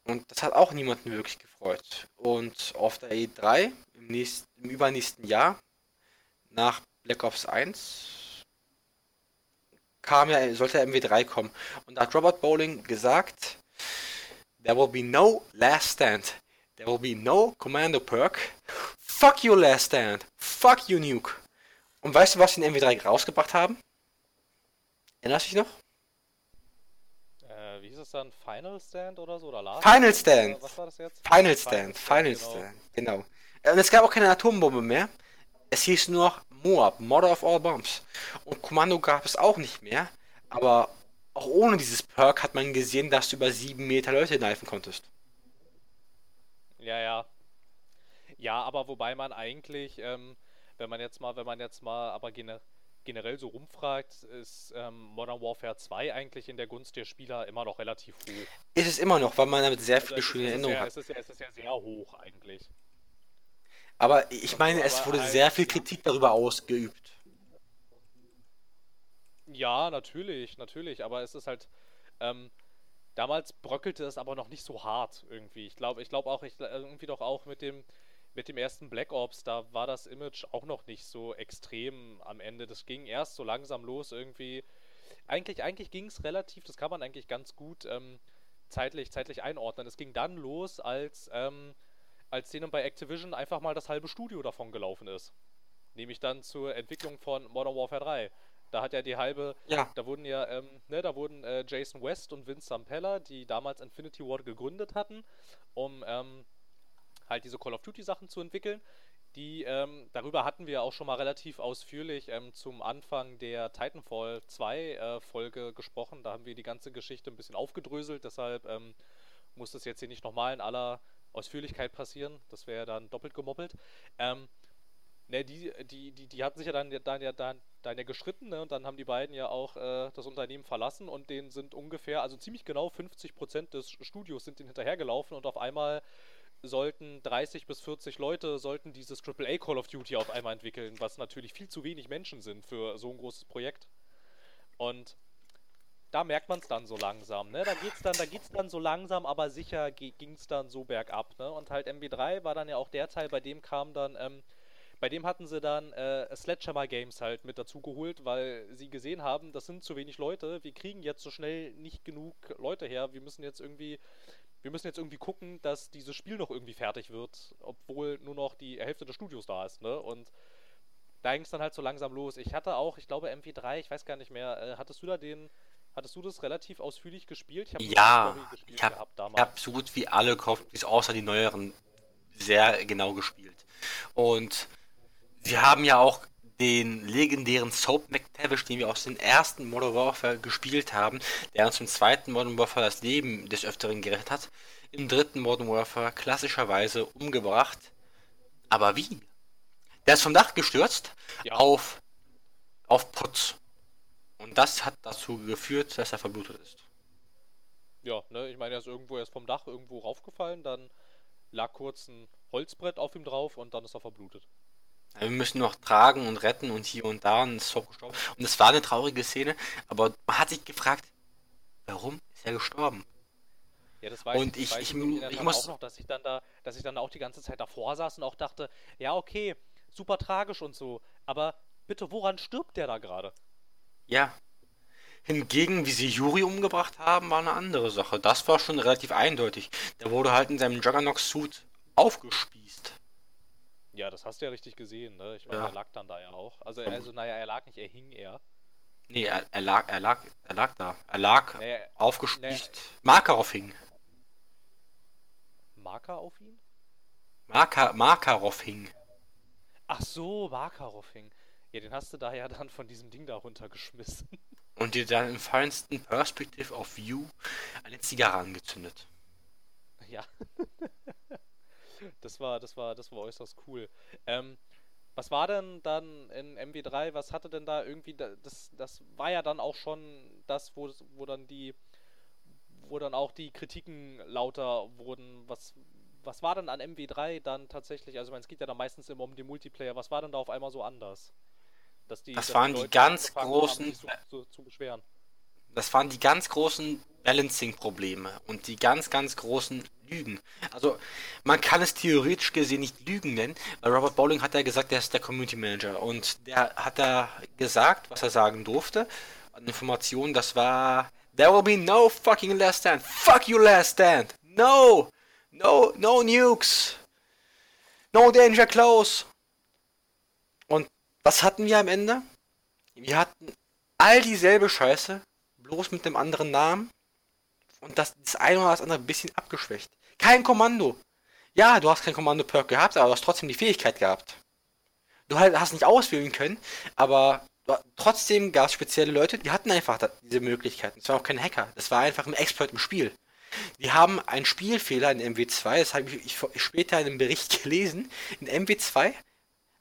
Und das hat auch niemanden wirklich gefreut. Und auf der E3 im, nächsten, im übernächsten Jahr, nach Black Ops 1, kam ja, sollte MW3 kommen. Und da hat Robert Bowling gesagt, There will be no Last Stand. There will be no Commando Perk. Fuck you Last Stand. Fuck you Nuke. Und weißt du, was sie in MW3 rausgebracht haben? Erinnerst du dich noch? Äh, wie hieß es dann? Final Stand oder so? Oder Last Final Stand. was war das jetzt? Final Stand. Final, Final Stand. Genau. genau. Und es gab auch keine Atombombe mehr. Es hieß nur noch Moab, Mother of All Bombs. Und Kommando gab es auch nicht mehr. Aber auch ohne dieses Perk hat man gesehen, dass du über sieben Meter Leute kneifen konntest. Ja, ja. Ja, aber wobei man eigentlich, ähm, wenn man jetzt mal, wenn man jetzt mal aber generell generell so rumfragt, ist ähm, Modern Warfare 2 eigentlich in der Gunst der Spieler immer noch relativ hoch. Ist es immer noch, weil man damit sehr also viele schöne Erinnerungen hat. Es ist, ja, es ist ja sehr hoch eigentlich. Aber ich meine, es wurde halt, sehr viel Kritik darüber ausgeübt. Ja, natürlich, natürlich, aber es ist halt. Ähm, damals bröckelte es aber noch nicht so hart irgendwie. Ich glaube, ich glaube auch, ich, irgendwie doch auch mit dem mit dem ersten Black Ops, da war das Image auch noch nicht so extrem am Ende. Das ging erst so langsam los irgendwie. Eigentlich, eigentlich ging es relativ, das kann man eigentlich ganz gut ähm, zeitlich, zeitlich einordnen. Es ging dann los, als, ähm, als denen bei Activision einfach mal das halbe Studio davon gelaufen ist. Nämlich dann zur Entwicklung von Modern Warfare 3. Da hat ja die halbe, ja. da wurden ja, ähm, ne, da wurden äh, Jason West und Vince Zampella, die damals Infinity Ward gegründet hatten, um ähm, halt diese Call of Duty Sachen zu entwickeln. Die, ähm, darüber hatten wir auch schon mal relativ ausführlich ähm, zum Anfang der Titanfall 2 äh, Folge gesprochen. Da haben wir die ganze Geschichte ein bisschen aufgedröselt, deshalb ähm, muss das jetzt hier nicht nochmal in aller Ausführlichkeit passieren. Das wäre ja dann doppelt gemoppelt. Ähm, ne, die, die, die, die hatten sich ja dann, dann, ja, dann, dann ja geschritten, ne? Und dann haben die beiden ja auch äh, das Unternehmen verlassen und denen sind ungefähr, also ziemlich genau 50% des Studios sind denen hinterhergelaufen und auf einmal sollten 30 bis 40 Leute sollten dieses AAA Call of Duty auf einmal entwickeln, was natürlich viel zu wenig Menschen sind für so ein großes Projekt. Und da merkt man es dann so langsam, ne? Da geht's dann, da geht's dann so langsam, aber sicher ging es dann so bergab, ne? Und halt MB3 war dann ja auch der Teil, bei dem kam dann, ähm, bei dem hatten sie dann äh, Sledgehammer Games halt mit dazu geholt, weil sie gesehen haben, das sind zu wenig Leute, wir kriegen jetzt so schnell nicht genug Leute her, wir müssen jetzt irgendwie, wir müssen jetzt irgendwie gucken, dass dieses Spiel noch irgendwie fertig wird, obwohl nur noch die Hälfte des Studios da ist, ne? Und da ging es dann halt so langsam los. Ich hatte auch, ich glaube MV3, ich weiß gar nicht mehr, äh, hattest du da den Hattest du das relativ ausführlich gespielt? Ich ja, ich habe hab so gut wie alle Call außer die neueren sehr genau gespielt. Und wir haben ja auch den legendären Soap McTavish, den wir aus den ersten Modern Warfare gespielt haben, der uns im zweiten Modern Warfare das Leben des Öfteren gerettet hat, im dritten Modern Warfare klassischerweise umgebracht. Aber wie? Der ist vom Dach gestürzt ja. auf, auf Putz. Und das hat dazu geführt, dass er verblutet ist. Ja, ne, ich meine, er ist irgendwo erst vom Dach irgendwo raufgefallen, dann lag kurz ein Holzbrett auf ihm drauf und dann ist er verblutet. Wir müssen noch tragen und retten und hier und da und ist gestorben. Und es war eine traurige Szene, aber man hat sich gefragt, warum ist er gestorben? Ja, das weiß und ich. Ich, ich, ich, ich muss auch noch, dass ich dann da, dass ich dann auch die ganze Zeit davor saß und auch dachte, ja okay, super tragisch und so, aber bitte, woran stirbt der da gerade? Ja. Hingegen, wie sie Yuri umgebracht haben, war eine andere Sache. Das war schon relativ eindeutig. Der wurde halt in seinem Juggernaut-Suit aufgespießt. Ja, das hast du ja richtig gesehen, ne? Ich meine, ja. er lag dann da ja auch. Also, also, naja, er lag nicht, er hing eher. Nee, er, er lag, er lag, er lag da. Er lag nee, aufgespießt. Nee. Makarov hing. Marker auf ihn? Marker, Makarov hing. Ach so, Makarov hing. Ja, den hast du da ja dann von diesem Ding da runtergeschmissen. [laughs] Und dir dann im feinsten Perspective of View eine Zigarre angezündet. Ja. [laughs] das war, das war, das war äußerst cool. Ähm, was war denn dann in MW3, was hatte denn da irgendwie, das, das war ja dann auch schon das, wo, wo dann die, wo dann auch die Kritiken lauter wurden, was, was war denn an MW3 dann tatsächlich, also ich meine, es geht ja dann meistens immer um den Multiplayer, was war denn da auf einmal so anders? Dass die, das dass waren die, die ganz großen. Haben, zu, zu, zu das waren die ganz großen Balancing-Probleme und die ganz, ganz großen Lügen. Also, man kann es theoretisch gesehen nicht Lügen nennen, weil Robert Bowling hat ja gesagt, er ist der Community Manager und der hat da gesagt, was er sagen durfte. An Informationen, das war There will be no fucking last stand. Fuck you last stand. No. No, no nukes. No danger close. Was hatten wir am Ende? Wir hatten all dieselbe Scheiße, bloß mit einem anderen Namen. Und das, das eine oder das andere ein bisschen abgeschwächt. Kein Kommando. Ja, du hast kein Kommando-Perk gehabt, aber du hast trotzdem die Fähigkeit gehabt. Du hast nicht auswählen können, aber trotzdem gab es spezielle Leute, die hatten einfach diese Möglichkeiten. Es war auch kein Hacker, das war einfach ein Exploit im Spiel. Die haben einen Spielfehler in MW2, das habe ich später in einem Bericht [laughs] gelesen. In MW2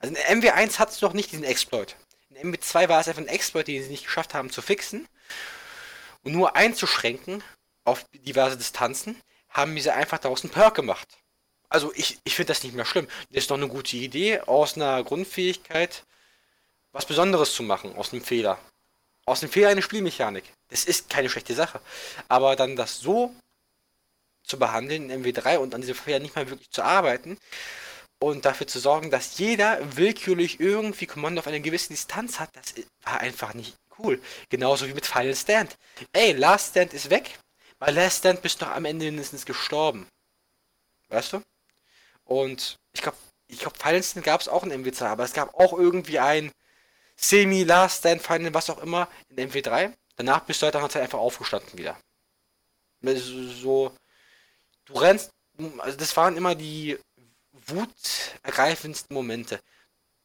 also in MW1 hat es noch nicht diesen Exploit. In MW2 war es einfach ein Exploit, den sie nicht geschafft haben zu fixen. Und nur einzuschränken auf diverse Distanzen, haben sie einfach daraus einen Perk gemacht. Also ich, ich finde das nicht mehr schlimm. Das ist doch eine gute Idee, aus einer Grundfähigkeit was Besonderes zu machen, aus einem Fehler. Aus einem Fehler eine Spielmechanik. Das ist keine schlechte Sache. Aber dann das so zu behandeln in MW3 und an diesem Fehler nicht mal wirklich zu arbeiten, und dafür zu sorgen, dass jeder willkürlich irgendwie Kommando auf einer gewissen Distanz hat, das war einfach nicht cool. Genauso wie mit Final Stand. Ey, Last Stand ist weg. Bei Last Stand bist du am Ende mindestens gestorben. Weißt du? Und ich glaube, ich glaube, Final Stand gab es auch in MW2, aber es gab auch irgendwie ein Semi-Last Stand Final, was auch immer, in MW3. Danach bist du halt nach einfach aufgestanden wieder. So, du rennst, also das waren immer die wutergreifendsten Momente.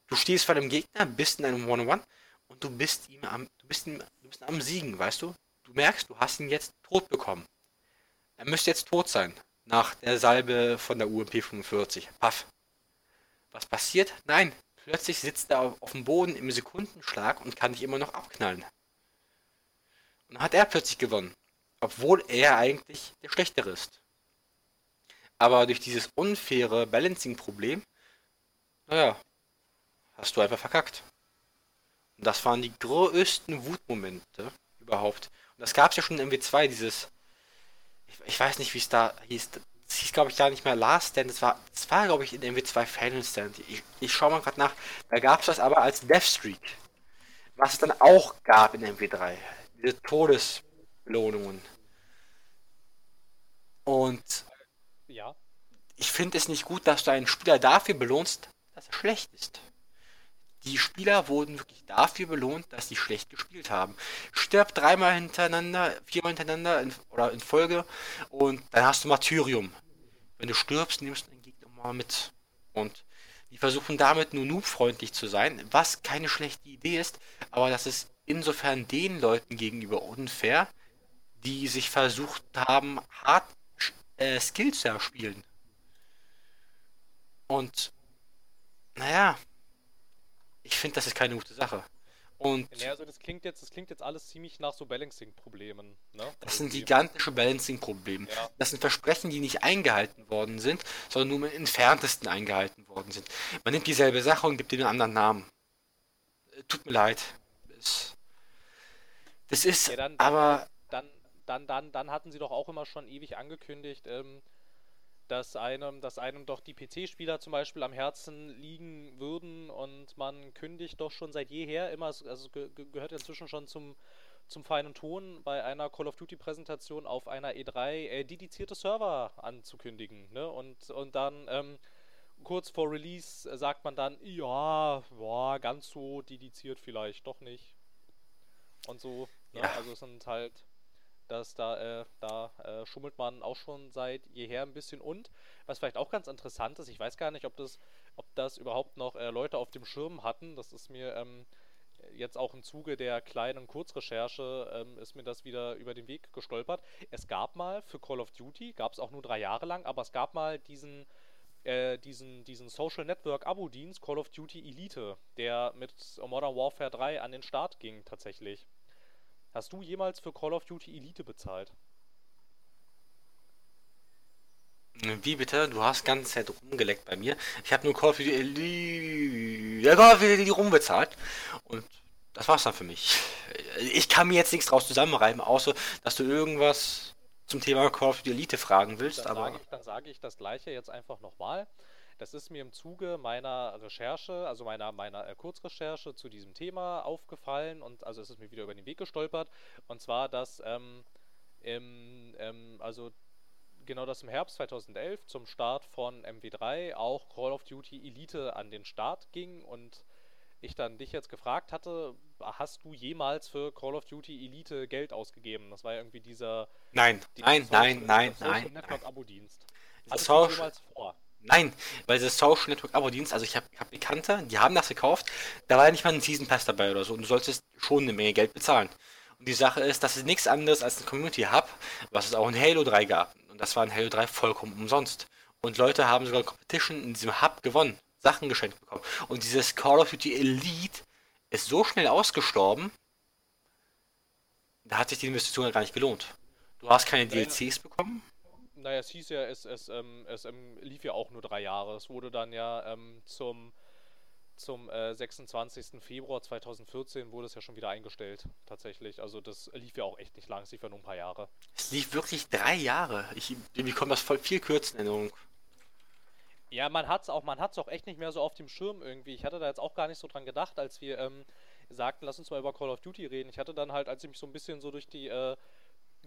Du stehst vor dem Gegner, bist in einem One-on-One und du bist ihm am, du bist ihm, du bist am Siegen, weißt du? Du merkst, du hast ihn jetzt tot bekommen. Er müsste jetzt tot sein. nach der Salbe von der UMP 45. Paff. Was passiert? Nein, plötzlich sitzt er auf dem Boden im Sekundenschlag und kann dich immer noch abknallen. Und dann hat er plötzlich gewonnen, obwohl er eigentlich der Schlechtere ist. Aber durch dieses unfaire Balancing-Problem, naja, hast du einfach verkackt. Und das waren die größten Wutmomente überhaupt. Und das gab es ja schon in MW2, dieses, ich, ich weiß nicht, wie es da hieß, das hieß, glaube ich, gar nicht mehr Last Stand, das war, das war glaube ich, in MW2 Final Stand. Ich, ich schaue mal gerade nach, da gab es das aber als Deathstreak. Was es dann auch gab in MW3. Diese Todesbelohnungen. Und Ja. ich finde es nicht gut, dass du einen Spieler dafür belohnst, dass er schlecht ist. Die Spieler wurden wirklich dafür belohnt, dass sie schlecht gespielt haben. Stirb dreimal hintereinander, viermal hintereinander in, oder in Folge und dann hast du Martyrium. Wenn du stirbst, nimmst du den Gegner mal mit. Und die versuchen damit nur noobfreundlich zu sein, was keine schlechte Idee ist, aber das ist insofern den Leuten gegenüber unfair, die sich versucht haben, hart äh, Skills zu erspielen. Und naja, ich finde, das ist keine gute Sache. Und Ja, also das klingt jetzt, das klingt jetzt alles ziemlich nach so Balancing-Problemen, ne? das sind gigantische Balancing-Probleme. Ja. Das sind Versprechen, die nicht eingehalten worden sind, sondern nur im entferntesten eingehalten worden sind. Man nimmt dieselbe Sache und gibt ihr einen anderen Namen. Äh, Tut mir leid. Das, ist Ja, dann, dann, aber dann, dann, dann, dann hatten sie doch auch immer schon ewig angekündigt, ähm, dass einem, dass einem doch die PC-Spieler zum Beispiel am Herzen liegen würden und man kündigt doch schon seit jeher immer, also ge ge gehört inzwischen schon zum, zum feinen Ton bei einer Call of Duty-Präsentation auf einer E3 äh, dedizierte Server anzukündigen, ne? Und, und dann ähm, kurz vor Release äh, sagt man dann, ja, boah, ganz so dediziert vielleicht doch nicht. Und so, ne? Ja. Also es sind halt, dass da, äh, da äh, schummelt man auch schon seit jeher ein bisschen und was vielleicht auch ganz interessant ist, ich weiß gar nicht, ob das, ob das überhaupt noch äh, Leute auf dem Schirm hatten, das ist mir ähm, jetzt auch im Zuge der kleinen Kurzrecherche ähm, ist mir das wieder über den Weg gestolpert. Es gab mal für Call of Duty, gab es auch nur drei Jahre lang, aber es gab mal diesen, äh, diesen, diesen Social Network Abo-Dienst Call of Duty Elite, der mit Modern Warfare 3 an den Start ging tatsächlich. Hast du jemals für Call of Duty Elite bezahlt? wie bitte? Du hast ganz Zeit rumgeleckt bei mir. Ich habe nur Call of Duty Elite, ja, Call of Duty rumbezahlt und das war's dann für mich. Ich kann mir jetzt nichts draus zusammenreiben, außer dass du irgendwas zum Thema Call of Duty Elite fragen willst, Dann aber sage ich, dann sage ich das gleiche jetzt einfach nochmal. Das ist mir im Zuge meiner Recherche, also meiner, meiner äh, Kurzrecherche zu diesem Thema aufgefallen und also es ist mir wieder über den Weg gestolpert. Und zwar, dass ähm, im, ähm, also genau das im Herbst 2011 zum Start von MW3 auch Call of Duty Elite an den Start ging und ich dann dich jetzt gefragt hatte, hast du jemals für Call of Duty Elite Geld ausgegeben? Das war ja irgendwie dieser, nein, dieser nein, nein, nein, Social nein, Network nein. Abo-Dienst. Das Hattest du jemals vor? Nein, weil das Social Network Abo-Dienst, also ich habe hab Bekannte, die haben das gekauft, da war ja nicht mal ein Season Pass dabei oder so und du solltest schon eine Menge Geld bezahlen. Und die Sache ist, das ist nichts anderes als ein Community Hub, was es auch in Halo 3 gab. Und das war in Halo 3 vollkommen umsonst. Und Leute haben sogar Competition in diesem Hub gewonnen, Sachen geschenkt bekommen. Und dieses Call of Duty Elite ist so schnell ausgestorben, da hat sich die Investition ja gar nicht gelohnt. Du hast keine. DLCs bekommen? Naja, es hieß ja, es, es, ähm, es ähm, lief ja auch nur drei Jahre. Es wurde dann ja ähm, zum, zum äh, 26. Februar 2014 wurde es ja schon wieder eingestellt, tatsächlich. Also das lief ja auch echt nicht lang, es lief ja nur ein paar Jahre. Es lief wirklich drei Jahre. Ich bekomme das voll viel kürzer in Erinnerung. Ja, man hat's auch, man hat's auch echt nicht mehr so auf dem Schirm irgendwie. Ich hatte da jetzt auch gar nicht so dran gedacht, als wir ähm, sagten, lass uns mal über Call of Duty reden. Ich hatte dann halt, als ich mich so ein bisschen so durch die äh,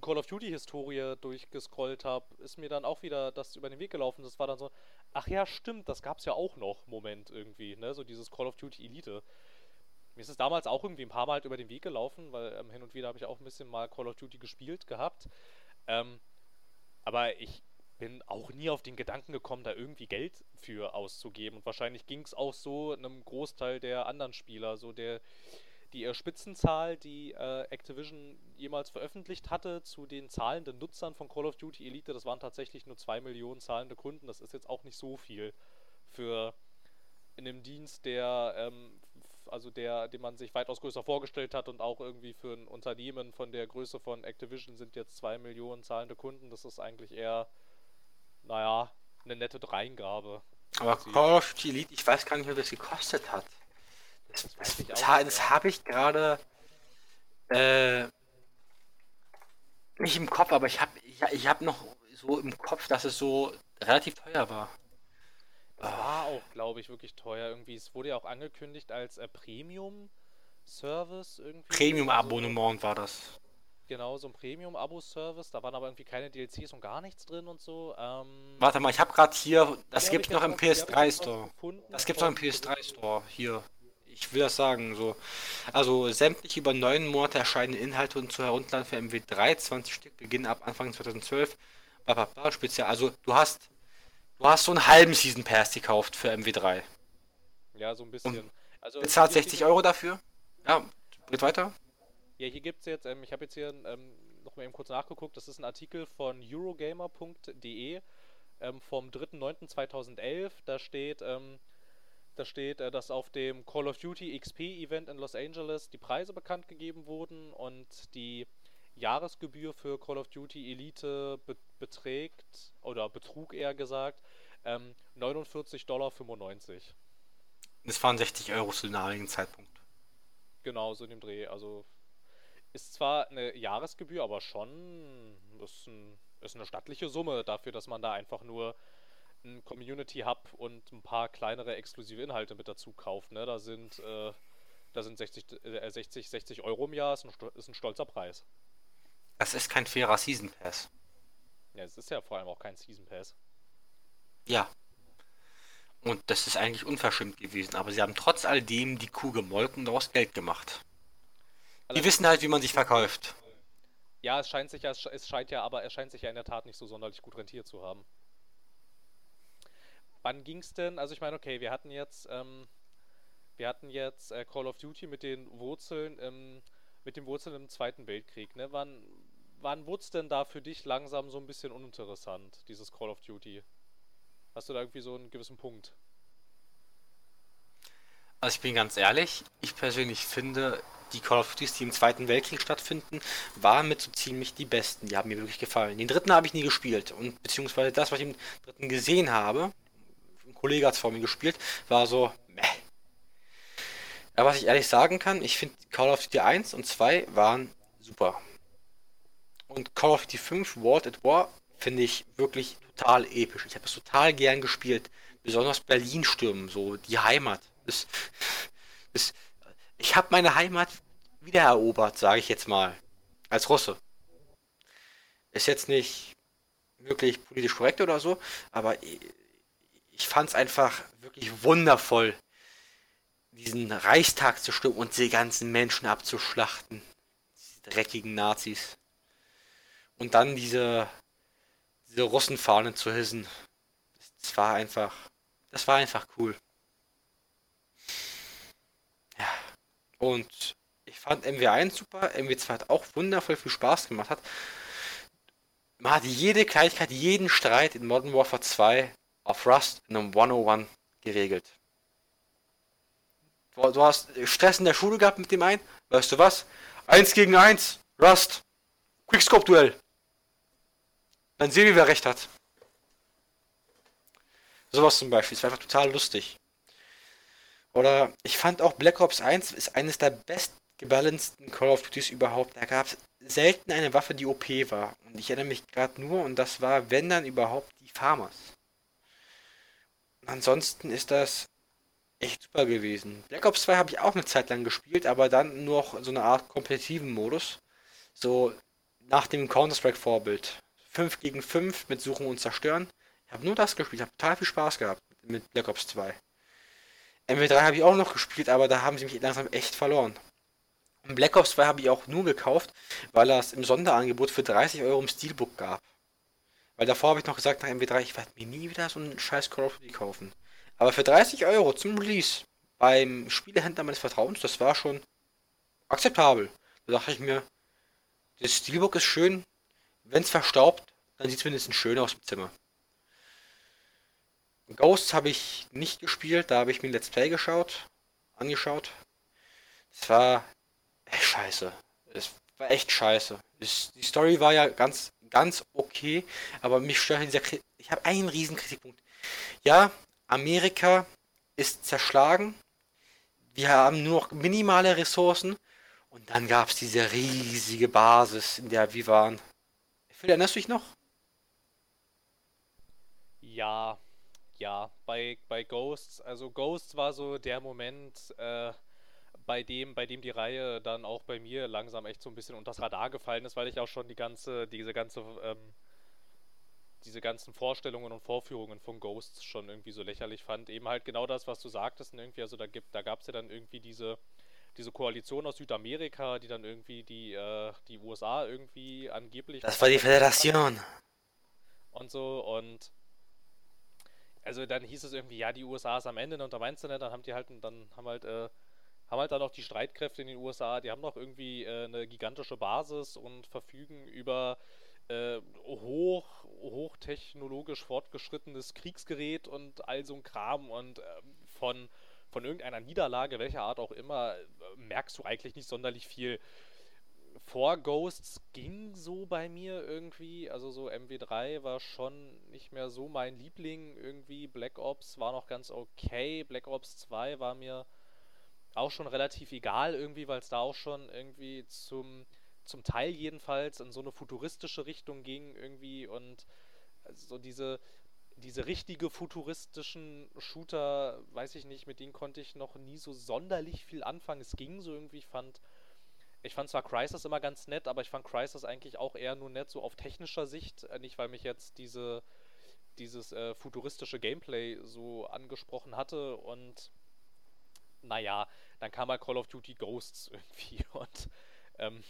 Call of Duty Historie durchgescrollt habe, ist mir dann auch wieder das über den Weg gelaufen. Das war dann so, ach ja, stimmt, das gab's ja auch noch, Moment irgendwie, ne, so dieses Call of Duty Elite. Mir ist es damals auch irgendwie ein paar Mal halt über den Weg gelaufen, weil ähm, hin und wieder habe ich auch ein bisschen mal Call of Duty gespielt gehabt. Ähm, aber ich bin auch nie auf den Gedanken gekommen, da irgendwie Geld für auszugeben. Und wahrscheinlich ging es auch so einem Großteil der anderen Spieler. So der, die äh, Spitzenzahl, die äh, Activision jemals veröffentlicht hatte zu den zahlenden Nutzern von Call of Duty Elite, das waren tatsächlich nur 2 Millionen zahlende Kunden. Das ist jetzt auch nicht so viel für in einem Dienst, der ähm, also der, den man sich weitaus größer vorgestellt hat und auch irgendwie für ein Unternehmen von der Größe von Activision sind jetzt 2 Millionen zahlende Kunden. Das ist eigentlich eher, naja, eine nette Dreingabe. Aber Call of Duty Elite, ich weiß gar nicht, wie das gekostet hat. Das, das, das, das, habe ich gerade äh, nicht im Kopf, aber ich habe ich, ich hab noch so im Kopf, dass es so relativ teuer war. Das war auch, glaube ich, wirklich teuer. Irgendwie, es wurde ja auch angekündigt als äh, Premium-Service irgendwie. Premium-Abonnement so. war das. Genau, so ein Premium-Abo-Service. Da waren aber irgendwie keine DLCs und gar nichts drin und so. Ähm, Warte mal, ich habe gerade hier, das gibt noch im PS3-Store. Das gibt noch im PS3-Store hier. Ich will das sagen, so. Also sämtliche über neun Monate erscheinende Inhalte und zu herunterladen für MW3, 20 Stück, beginnen ab Anfang 2012. Spezial. Also du hast Du hast so einen halben Season Pass gekauft für MW3. Ja, so ein bisschen. Und also bezahlt 60 Euro dafür? Ja, geht weiter. Ja, hier gibt es jetzt, ähm, ich habe jetzt hier ähm, noch mal eben kurz nachgeguckt, das ist ein Artikel von Eurogamer.de ähm, vom 3.9.2011. Da steht, ähm, da steht, äh, dass auf dem Call of Duty XP Event in Los Angeles die Preise bekannt gegeben wurden und die Jahresgebühr für Call of Duty Elite be beträgt, oder betrug eher gesagt, ähm, 49,95 Dollar. Das waren 60 Euro zu dem Zeitpunkt. Genau, so in dem Dreh. Also ist zwar eine Jahresgebühr, aber schon ist, ein, ist eine stattliche Summe dafür, dass man da einfach nur ein Community Hub und ein paar kleinere exklusive Inhalte mit dazu kauft. Ne? Da sind, äh, da sind 60, äh, 60, 60 Euro im Jahr, ist ein, ist ein stolzer Preis. Das ist kein fairer Season Pass. Ja, es ist ja vor allem auch kein Season Pass. Ja. Und das ist eigentlich unverschämt gewesen, aber sie haben trotz alledem die Kuh gemolken und daraus Geld gemacht. Die wissen halt, wie man sich verkauft. Ja, es scheint sich ja, es scheint ja, aber es scheint sich ja in der Tat nicht so sonderlich gut rentiert zu haben. Wann ging's denn? Also ich meine, okay, wir hatten jetzt, ähm, wir hatten jetzt äh, Call of Duty mit den Wurzeln im, mit den Wurzeln im Zweiten Weltkrieg. Ne? Wann, wann wurde es denn da für dich langsam so ein bisschen uninteressant, dieses Call of Duty? Hast du da irgendwie so einen gewissen Punkt? Also ich bin ganz ehrlich, ich persönlich finde, die Call of Duty, die im Zweiten Weltkrieg stattfinden, waren mit so ziemlich die besten. Die haben mir wirklich gefallen. Den dritten habe ich nie gespielt. Und beziehungsweise das, was ich im dritten gesehen habe, ein Kollege hat es vor mir gespielt, war so, meh. Aber was ich ehrlich sagen kann, ich finde Call of Duty 1 und 2 waren super. Und Call of Duty 5 World at War finde ich wirklich total episch. Ich habe es total gern gespielt. Besonders Berlin stürmen, so die Heimat. Das, das, ich habe meine Heimat wiedererobert, sage ich jetzt mal. Als Russe. Ist jetzt nicht wirklich politisch korrekt oder so, aber ich, fand es einfach wirklich wundervoll, diesen Reichstag zu stürmen und die ganzen Menschen abzuschlachten. Diese dreckigen Nazis. Und dann diese, diese Russenfahnen zu hissen. Das war einfach, das war einfach cool. Ja. Und ich fand MW1 super, MW2 hat auch wundervoll viel Spaß gemacht. Hat. Man hat jede Kleinigkeit, jeden Streit in Modern Warfare 2 auf Rust in einem 101 geregelt. Du hast Stress in der Schule gehabt mit dem einen, weißt du was? Eins gegen eins, Rust, Quickscope-Duell. Dann sehen wir, wer recht hat. Sowas zum Beispiel. Es war einfach total lustig. Oder ich fand auch Black Ops 1 ist eines der bestgebalanceden Call of Duties überhaupt. Da gab es selten eine Waffe, die OP war. Und ich erinnere mich gerade nur, und das war, wenn dann überhaupt, die Farmers. Ansonsten ist das echt super gewesen. Black Ops 2 habe ich auch eine Zeit lang gespielt, aber dann nur noch so eine Art kompetitiven Modus. So nach dem Counter-Strike-Vorbild. 5 gegen 5 mit Suchen und Zerstören. Ich habe nur das gespielt, habe total viel Spaß gehabt mit Black Ops 2. MW3 habe ich auch noch gespielt, aber da haben sie mich langsam echt verloren. Und Black Ops 2 habe ich auch nur gekauft, weil er es im Sonderangebot für 30 Euro im Steelbook gab. Weil davor habe ich noch gesagt, nach MW3, ich werde mir nie wieder so einen scheiß Call of Duty kaufen. Aber für 30 Euro zum Release beim Spielehändler meines Vertrauens, das war schon akzeptabel. Da dachte ich mir, das Steelbook ist schön, wenn es verstaubt, dann sieht es mindestens schön aus dem Zimmer. Ghosts habe ich nicht gespielt, da habe ich mir Let's Play geschaut, angeschaut. Es war echt scheiße. Es war echt scheiße. die Story war ja ganz, ganz okay, aber mich stört dieser Kritik. Ich habe einen riesen Kritikpunkt. Ja, Amerika ist zerschlagen. Wir haben nur noch minimale Ressourcen. Und dann gab es diese riesige Basis, in der wir waren. Phil, erinnerst du dich noch? Ja, ja, bei, bei Ghosts, also Ghosts war so der Moment, äh, bei dem, bei dem die Reihe dann auch bei mir langsam echt so ein bisschen unter das Radar gefallen ist, weil ich auch schon die ganze, diese ganze, ähm, diese ganzen Vorstellungen und Vorführungen von Ghosts schon irgendwie so lächerlich fand. Eben halt genau das, was du sagtest, und irgendwie, also da gibt, da gab es ja dann irgendwie diese, diese Koalition aus Südamerika, die dann irgendwie die, äh, die USA irgendwie angeblich. Das war die Föderation. Und so, und also dann hieß es irgendwie, ja, die USA ist am Ende und da meinst du nicht, dann haben die halt, dann haben halt, äh, haben halt dann noch die Streitkräfte in den USA, die haben noch irgendwie äh, eine gigantische Basis und verfügen über äh, hoch, hochtechnologisch fortgeschrittenes Kriegsgerät und all so ein Kram und ähm, von, von irgendeiner Niederlage, welcher Art auch immer, äh, merkst du eigentlich nicht sonderlich viel vor Ghosts ging so bei mir irgendwie. Also so MW3 war schon nicht mehr so mein Liebling irgendwie. Black Ops war noch ganz okay. Black Ops 2 war mir auch schon relativ egal irgendwie, weil es da auch schon irgendwie zum, zum Teil jedenfalls in so eine futuristische Richtung ging irgendwie und so diese, diese richtige futuristischen Shooter, weiß ich nicht, mit denen konnte ich noch nie so sonderlich viel anfangen. Es ging so irgendwie, fand ich fand zwar Crisis immer ganz nett, aber ich fand Crisis eigentlich auch eher nur nett so auf technischer Sicht, äh, nicht weil mich jetzt diese dieses äh, futuristische Gameplay so angesprochen hatte und naja, dann kam halt Call of Duty Ghosts [laughs] irgendwie und ähm,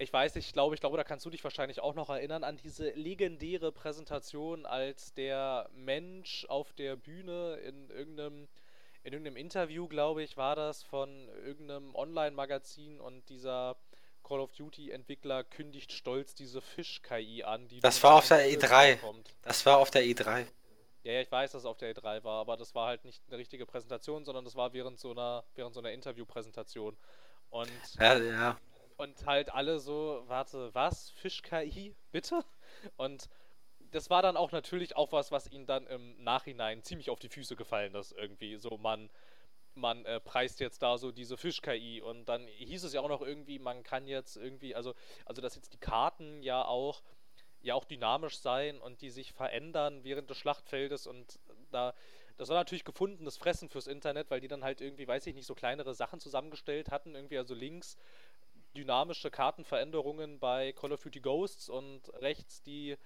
ich weiß, ich glaube, ich glaube, da kannst du dich wahrscheinlich auch noch erinnern an diese legendäre Präsentation, als der Mensch auf der Bühne in irgendeinem in irgendeinem Interview, glaube ich, war das von irgendeinem Online-Magazin und dieser Call of Duty-Entwickler kündigt stolz diese Fisch-KI an. Die das war auf der E3. Kommt. Das war auf der E3. Ja, ja, ich weiß, dass es auf der E3 war, aber das war halt nicht eine richtige Präsentation, sondern das war während so einer, während so einer Interview-Präsentation. Und, ja, ja. und halt alle so, warte, was? Fisch-KI? Bitte? Und das war dann auch natürlich auch was, was ihnen dann im Nachhinein ziemlich auf die Füße gefallen ist, irgendwie. So, man, man äh, preist jetzt da so diese Fisch-KI und dann hieß es ja auch noch irgendwie, man kann jetzt irgendwie, also, also dass jetzt die Karten ja auch ja auch dynamisch sein und die sich verändern während des Schlachtfeldes und da das war natürlich gefundenes Fressen fürs Internet, weil die dann halt irgendwie, weiß ich nicht, so kleinere Sachen zusammengestellt hatten, irgendwie also links dynamische Kartenveränderungen bei Call of Duty Ghosts und rechts die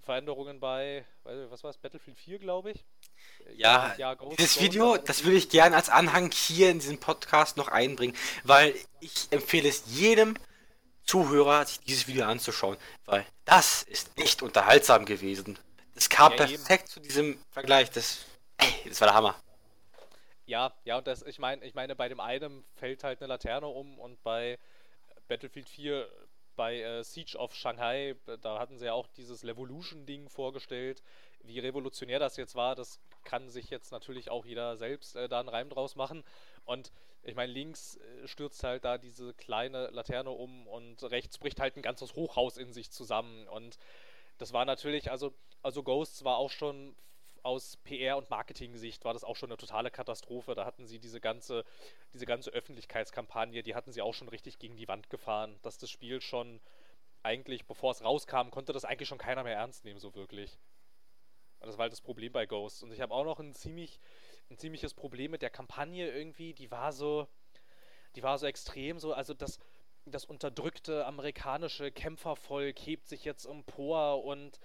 Veränderungen bei, was war es, Battlefield 4, glaube ich. Ja, ja Ghost, dieses Ghost Video, das würde ich gerne als Anhang hier in diesem Podcast noch einbringen, weil ich empfehle es jedem Zuhörer, sich dieses Video anzuschauen, weil das ist nicht unterhaltsam gewesen. Das kam ja, perfekt eben. zu diesem Vergleich. Das, ey, das war der Hammer. Ja, ja, und das, ich meine, ich meine, bei dem einen fällt halt eine Laterne um und bei Battlefield 4 bei äh, Siege of Shanghai, da hatten sie ja auch dieses Revolution-Ding vorgestellt. Wie revolutionär das jetzt war, das kann sich jetzt natürlich auch jeder selbst äh, da einen Reim draus machen. Und ich meine, links äh, stürzt halt da diese kleine Laterne um und rechts bricht halt ein ganzes Hochhaus in sich zusammen. Und das war natürlich, also, also Ghosts war auch schon aus PR- und Marketing-Sicht war das auch schon eine totale Katastrophe. Da hatten sie diese ganze, diese ganze Öffentlichkeitskampagne, die hatten sie auch schon richtig gegen die Wand gefahren, dass das Spiel schon eigentlich, bevor es rauskam, konnte das eigentlich schon keiner mehr ernst nehmen, so wirklich. Und das war halt das Problem bei Ghost. Und ich habe auch noch ein ziemlich, ein ziemliches Problem mit der Kampagne irgendwie, die war so, die war so extrem so, also das, das unterdrückte amerikanische Kämpfervolk hebt sich jetzt empor und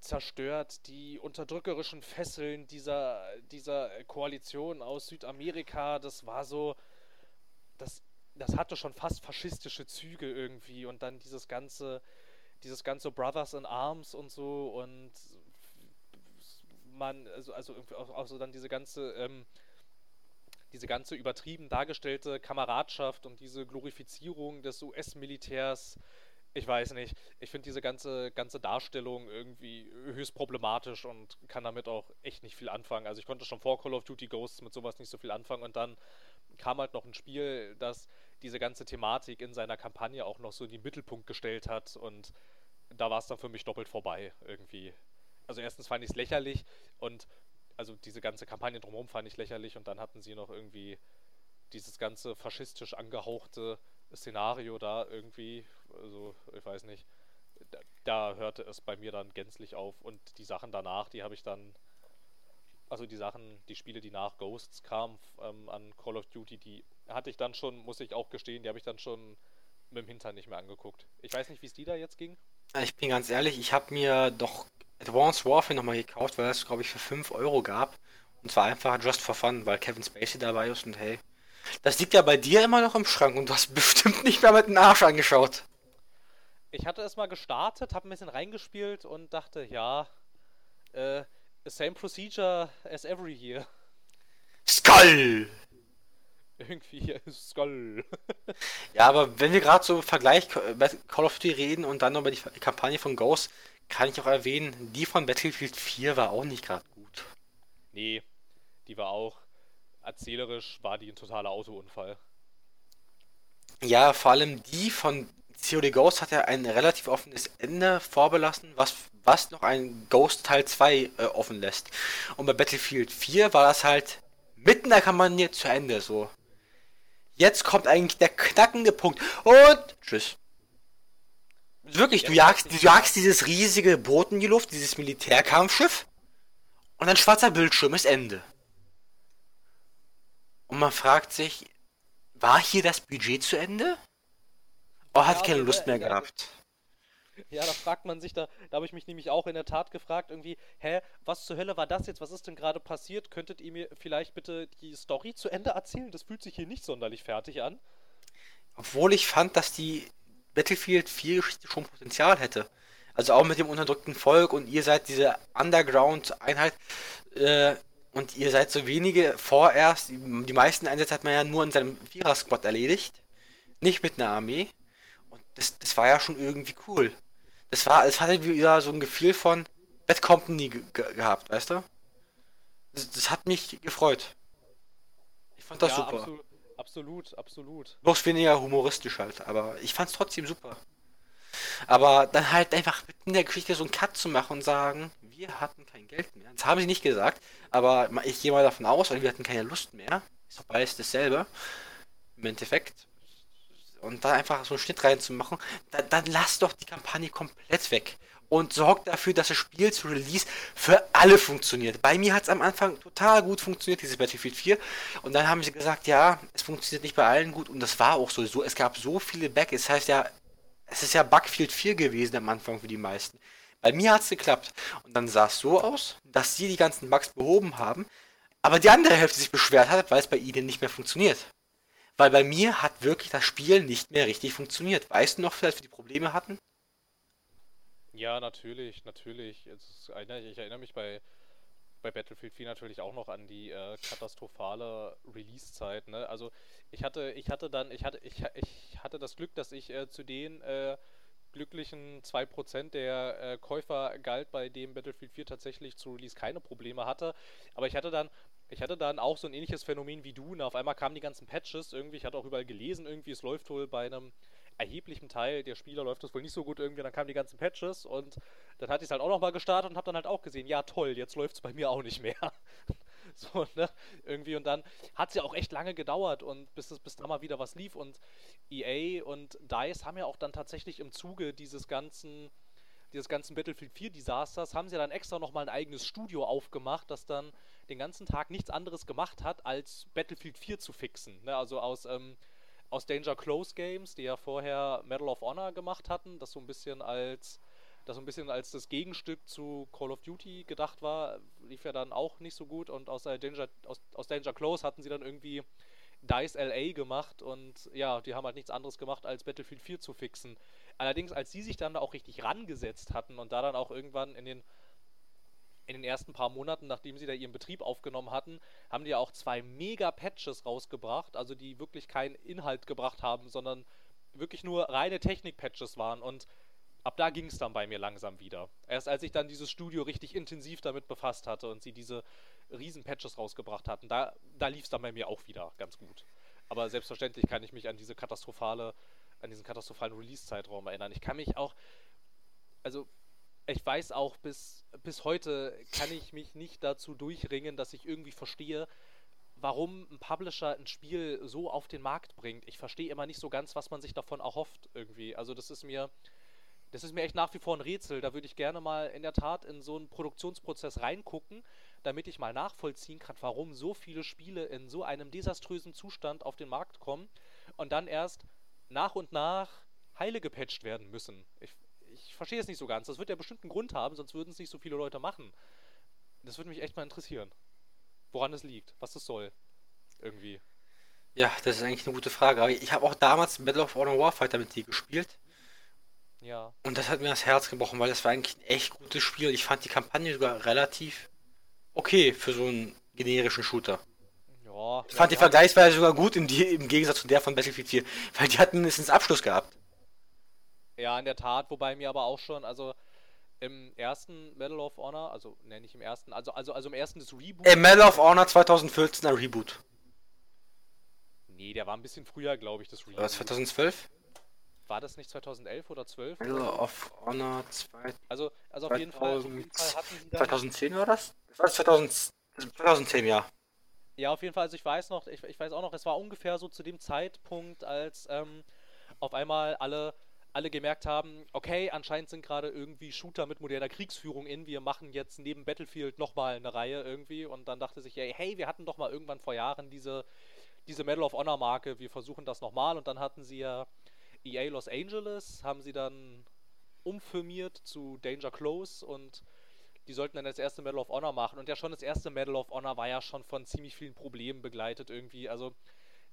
zerstört die unterdrückerischen Fesseln dieser, dieser Koalition aus Südamerika. Das war so, das, das hatte schon fast faschistische Züge irgendwie und dann dieses ganze, dieses ganze Brothers in Arms und so und man, also, also, also dann diese ganze, ähm, diese ganze übertrieben dargestellte Kameradschaft und diese Glorifizierung des US-Militärs, ich weiß nicht, ich finde diese ganze, ganze Darstellung irgendwie höchst problematisch und kann damit auch echt nicht viel anfangen. Also ich konnte schon vor Call of Duty Ghosts mit sowas nicht so viel anfangen und dann kam halt noch ein Spiel, das diese ganze Thematik in seiner Kampagne auch noch so in den Mittelpunkt gestellt hat und da war es dann für mich doppelt vorbei irgendwie. Also erstens fand ich es lächerlich und also diese ganze Kampagne drumherum fand ich lächerlich und dann hatten sie noch irgendwie dieses ganze faschistisch angehauchte Szenario da irgendwie, also ich weiß nicht, da, da hörte es bei mir dann gänzlich auf und die Sachen danach, die habe ich dann also die Sachen, die Spiele, die nach Ghosts kamen ähm, an Call of Duty, die hatte ich dann schon, muss ich auch gestehen, die habe ich dann schon mit dem Hintern nicht mehr angeguckt. Ich weiß nicht, wie es die da jetzt ging. Ich bin ganz ehrlich, ich habe mir doch Advanced Warfare nochmal gekauft, weil es, glaube ich, für 5 Euro gab. Und zwar einfach just for fun, weil Kevin Spacey dabei ist und hey. Das liegt ja bei dir immer noch im Schrank und du hast [laughs] bestimmt nicht mehr mit dem Arsch angeschaut. Ich hatte es mal gestartet, habe ein bisschen reingespielt und dachte, ja, äh, same procedure as every year. Skull! [laughs] Irgendwie Skull. [laughs] ja, aber wenn wir gerade so Vergleich Call of Duty reden und dann noch über die Kampagne von Ghost, kann ich auch erwähnen, die von Battlefield 4 war auch nicht gerade gut. Nee, die war auch erzählerisch war die ein totaler Autounfall. Ja, vor allem die von COD Ghost hat ja ein relativ offenes Ende vorbelassen, was, was noch ein Ghost Teil 2 äh, offen lässt. Und bei Battlefield 4 war das halt mitten in der Kampagne zu Ende so. Jetzt kommt eigentlich der knackende Punkt. Und tschüss. Wirklich, du jagst, du jagst dieses riesige Boot in die Luft, dieses Militärkampfschiff. Und ein schwarzer Bildschirm ist Ende. Und man fragt sich, war hier das Budget zu Ende? Oh, hat ja, keine Lust mehr gehabt. Ja, da fragt man sich, da, da habe ich mich nämlich auch in der Tat gefragt, irgendwie, hä, was zur Hölle war das jetzt? Was ist denn gerade passiert? Könntet ihr mir vielleicht bitte die Story zu Ende erzählen? Das fühlt sich hier nicht sonderlich fertig an. Obwohl ich fand, dass die Battlefield 4 Geschichte schon Potenzial hätte. Also auch mit dem unterdrückten Volk und ihr seid diese Underground-Einheit äh, und ihr seid so wenige vorerst. Die meisten Einsätze hat man ja nur in seinem Vierer-Squad erledigt. Nicht mit einer Armee. Und das, das war ja schon irgendwie cool. Das war, es hatte wieder so ein Gefühl von Bad Company ge gehabt, weißt du? Das, das, hat mich gefreut. Ich fand das ja, super. Absolut. Absolut, absolut. Bloß weniger humoristisch halt, aber ich fand's trotzdem super. Aber dann halt einfach in der Geschichte so einen Cut zu machen und sagen, wir hatten kein Geld mehr. Das haben sie nicht gesagt, aber ich gehe mal davon aus, weil wir hatten keine Lust mehr. Ist doch beides dasselbe. Im Endeffekt. Und da einfach so einen Schnitt reinzumachen, dann, dann lass doch die Kampagne komplett weg und sorgt dafür, dass das Spiel zu Release für alle funktioniert. Bei mir hat es am Anfang total gut funktioniert, dieses Battlefield 4. Und dann haben sie gesagt, ja, es funktioniert nicht bei allen gut. Und das war auch so. es gab so viele Bugs. Das heißt ja, es ist ja Bugfield 4 gewesen am Anfang für die meisten. Bei mir hat es geklappt. Und dann sah es so aus, dass sie die ganzen Bugs behoben haben, aber die andere Hälfte sich beschwert hat, weil es bei ihnen nicht mehr funktioniert. Weil bei mir hat wirklich das Spiel nicht mehr richtig funktioniert. Weißt du noch, vielleicht wir die Probleme hatten? Ja, natürlich, natürlich. ich erinnere mich bei, bei Battlefield 4 natürlich auch noch an die äh, katastrophale Release-Zeit. Ne? Also ich hatte, ich hatte dann, ich hatte, ich, ich hatte das Glück, dass ich äh, zu den äh, glücklichen 2% der äh, Käufer galt, bei dem Battlefield 4 tatsächlich zu Release keine Probleme hatte. Aber ich hatte dann, ich hatte dann auch so ein ähnliches Phänomen wie du. Ne? Auf einmal kamen die ganzen Patches irgendwie, ich hatte auch überall gelesen, irgendwie, es läuft wohl bei einem erheblichem Teil der Spieler läuft das wohl nicht so gut irgendwie. Dann kamen die ganzen Patches und dann hatte ich es halt auch nochmal gestartet und habe dann halt auch gesehen, ja toll, jetzt läuft es bei mir auch nicht mehr. [laughs] so, ne? Irgendwie und dann hat es ja auch echt lange gedauert und bis, bis da mal wieder was lief und EA und DICE haben ja auch dann tatsächlich im Zuge dieses ganzen dieses ganzen Battlefield 4 Desasters haben sie dann extra nochmal ein eigenes Studio aufgemacht, das dann den ganzen Tag nichts anderes gemacht hat, als Battlefield 4 zu fixen. Ne? Also aus ähm, aus Danger Close Games, die ja vorher Medal of Honor gemacht hatten, das so ein bisschen als das so ein bisschen als das Gegenstück zu Call of Duty gedacht war, lief ja dann auch nicht so gut und aus Danger, aus, aus Danger Close hatten sie dann irgendwie DICE LA gemacht und ja, die haben halt nichts anderes gemacht, als Battlefield 4 zu fixen. Allerdings, als sie sich dann auch richtig rangesetzt hatten und da dann auch irgendwann in den in den ersten paar Monaten, nachdem sie da ihren Betrieb aufgenommen hatten, haben die ja auch zwei Mega-Patches rausgebracht, also die wirklich keinen Inhalt gebracht haben, sondern wirklich nur reine Technik-Patches waren und ab da ging es dann bei mir langsam wieder. Erst als ich dann dieses Studio richtig intensiv damit befasst hatte und sie diese riesen Patches rausgebracht hatten, da, da lief es dann bei mir auch wieder ganz gut. Aber selbstverständlich kann ich mich an diese katastrophale, an diesen katastrophalen Release-Zeitraum erinnern. Ich kann mich auch, also ich weiß auch, bis, bis heute kann ich mich nicht dazu durchringen, dass ich irgendwie verstehe, warum ein Publisher ein Spiel so auf den Markt bringt. Ich verstehe immer nicht so ganz, was man sich davon erhofft irgendwie. Also das ist mir, das ist mir echt nach wie vor ein Rätsel. Da würde ich gerne mal in der Tat in so einen Produktionsprozess reingucken, damit ich mal nachvollziehen kann, warum so viele Spiele in so einem desaströsen Zustand auf den Markt kommen und dann erst nach und nach heile gepatcht werden müssen. Ich, ich verstehe es nicht so ganz. Das wird ja bestimmt einen Grund haben, sonst würden es nicht so viele Leute machen. Das würde mich echt mal interessieren. Woran es liegt, was das soll. Irgendwie. Ja, das ist eigentlich eine gute Frage. Aber ich habe auch damals Battle of Honor Warfighter mit dir gespielt. Ja. Und das hat mir das Herz gebrochen, weil das war eigentlich ein echt gutes Spiel. Ich fand die Kampagne sogar relativ okay für so einen generischen Shooter. Ja. Ich fand die vergleichsweise sogar gut im, im Gegensatz zu der von Battlefield 4, weil die hatten mindestens Abschluss gehabt. Ja, in der Tat, wobei mir aber auch schon, also im ersten Medal of Honor, also nenne ich im ersten, also, also, also im ersten des Reboot. Äh, Medal of Honor 2014 ein Reboot. Nee, der war ein bisschen früher, glaube ich, das Reboot. War 2012? War das nicht 2011 oder 12? Medal of Honor 2. Also, also auf, jeden Fall, auf jeden Fall hatten sie dann 2010 war das? Das war 2000, 2010, ja. Ja, auf jeden Fall, also ich weiß noch, ich, ich weiß auch noch, es war ungefähr so zu dem Zeitpunkt, als ähm, auf einmal alle alle gemerkt haben, okay, anscheinend sind gerade irgendwie Shooter mit moderner Kriegsführung in, wir machen jetzt neben Battlefield nochmal eine Reihe irgendwie. Und dann dachte sich, hey, wir hatten doch mal irgendwann vor Jahren diese, diese Medal of Honor Marke, wir versuchen das nochmal und dann hatten sie ja EA Los Angeles, haben sie dann umfirmiert zu Danger Close und die sollten dann das erste Medal of Honor machen. Und ja schon das erste Medal of Honor war ja schon von ziemlich vielen Problemen begleitet irgendwie, also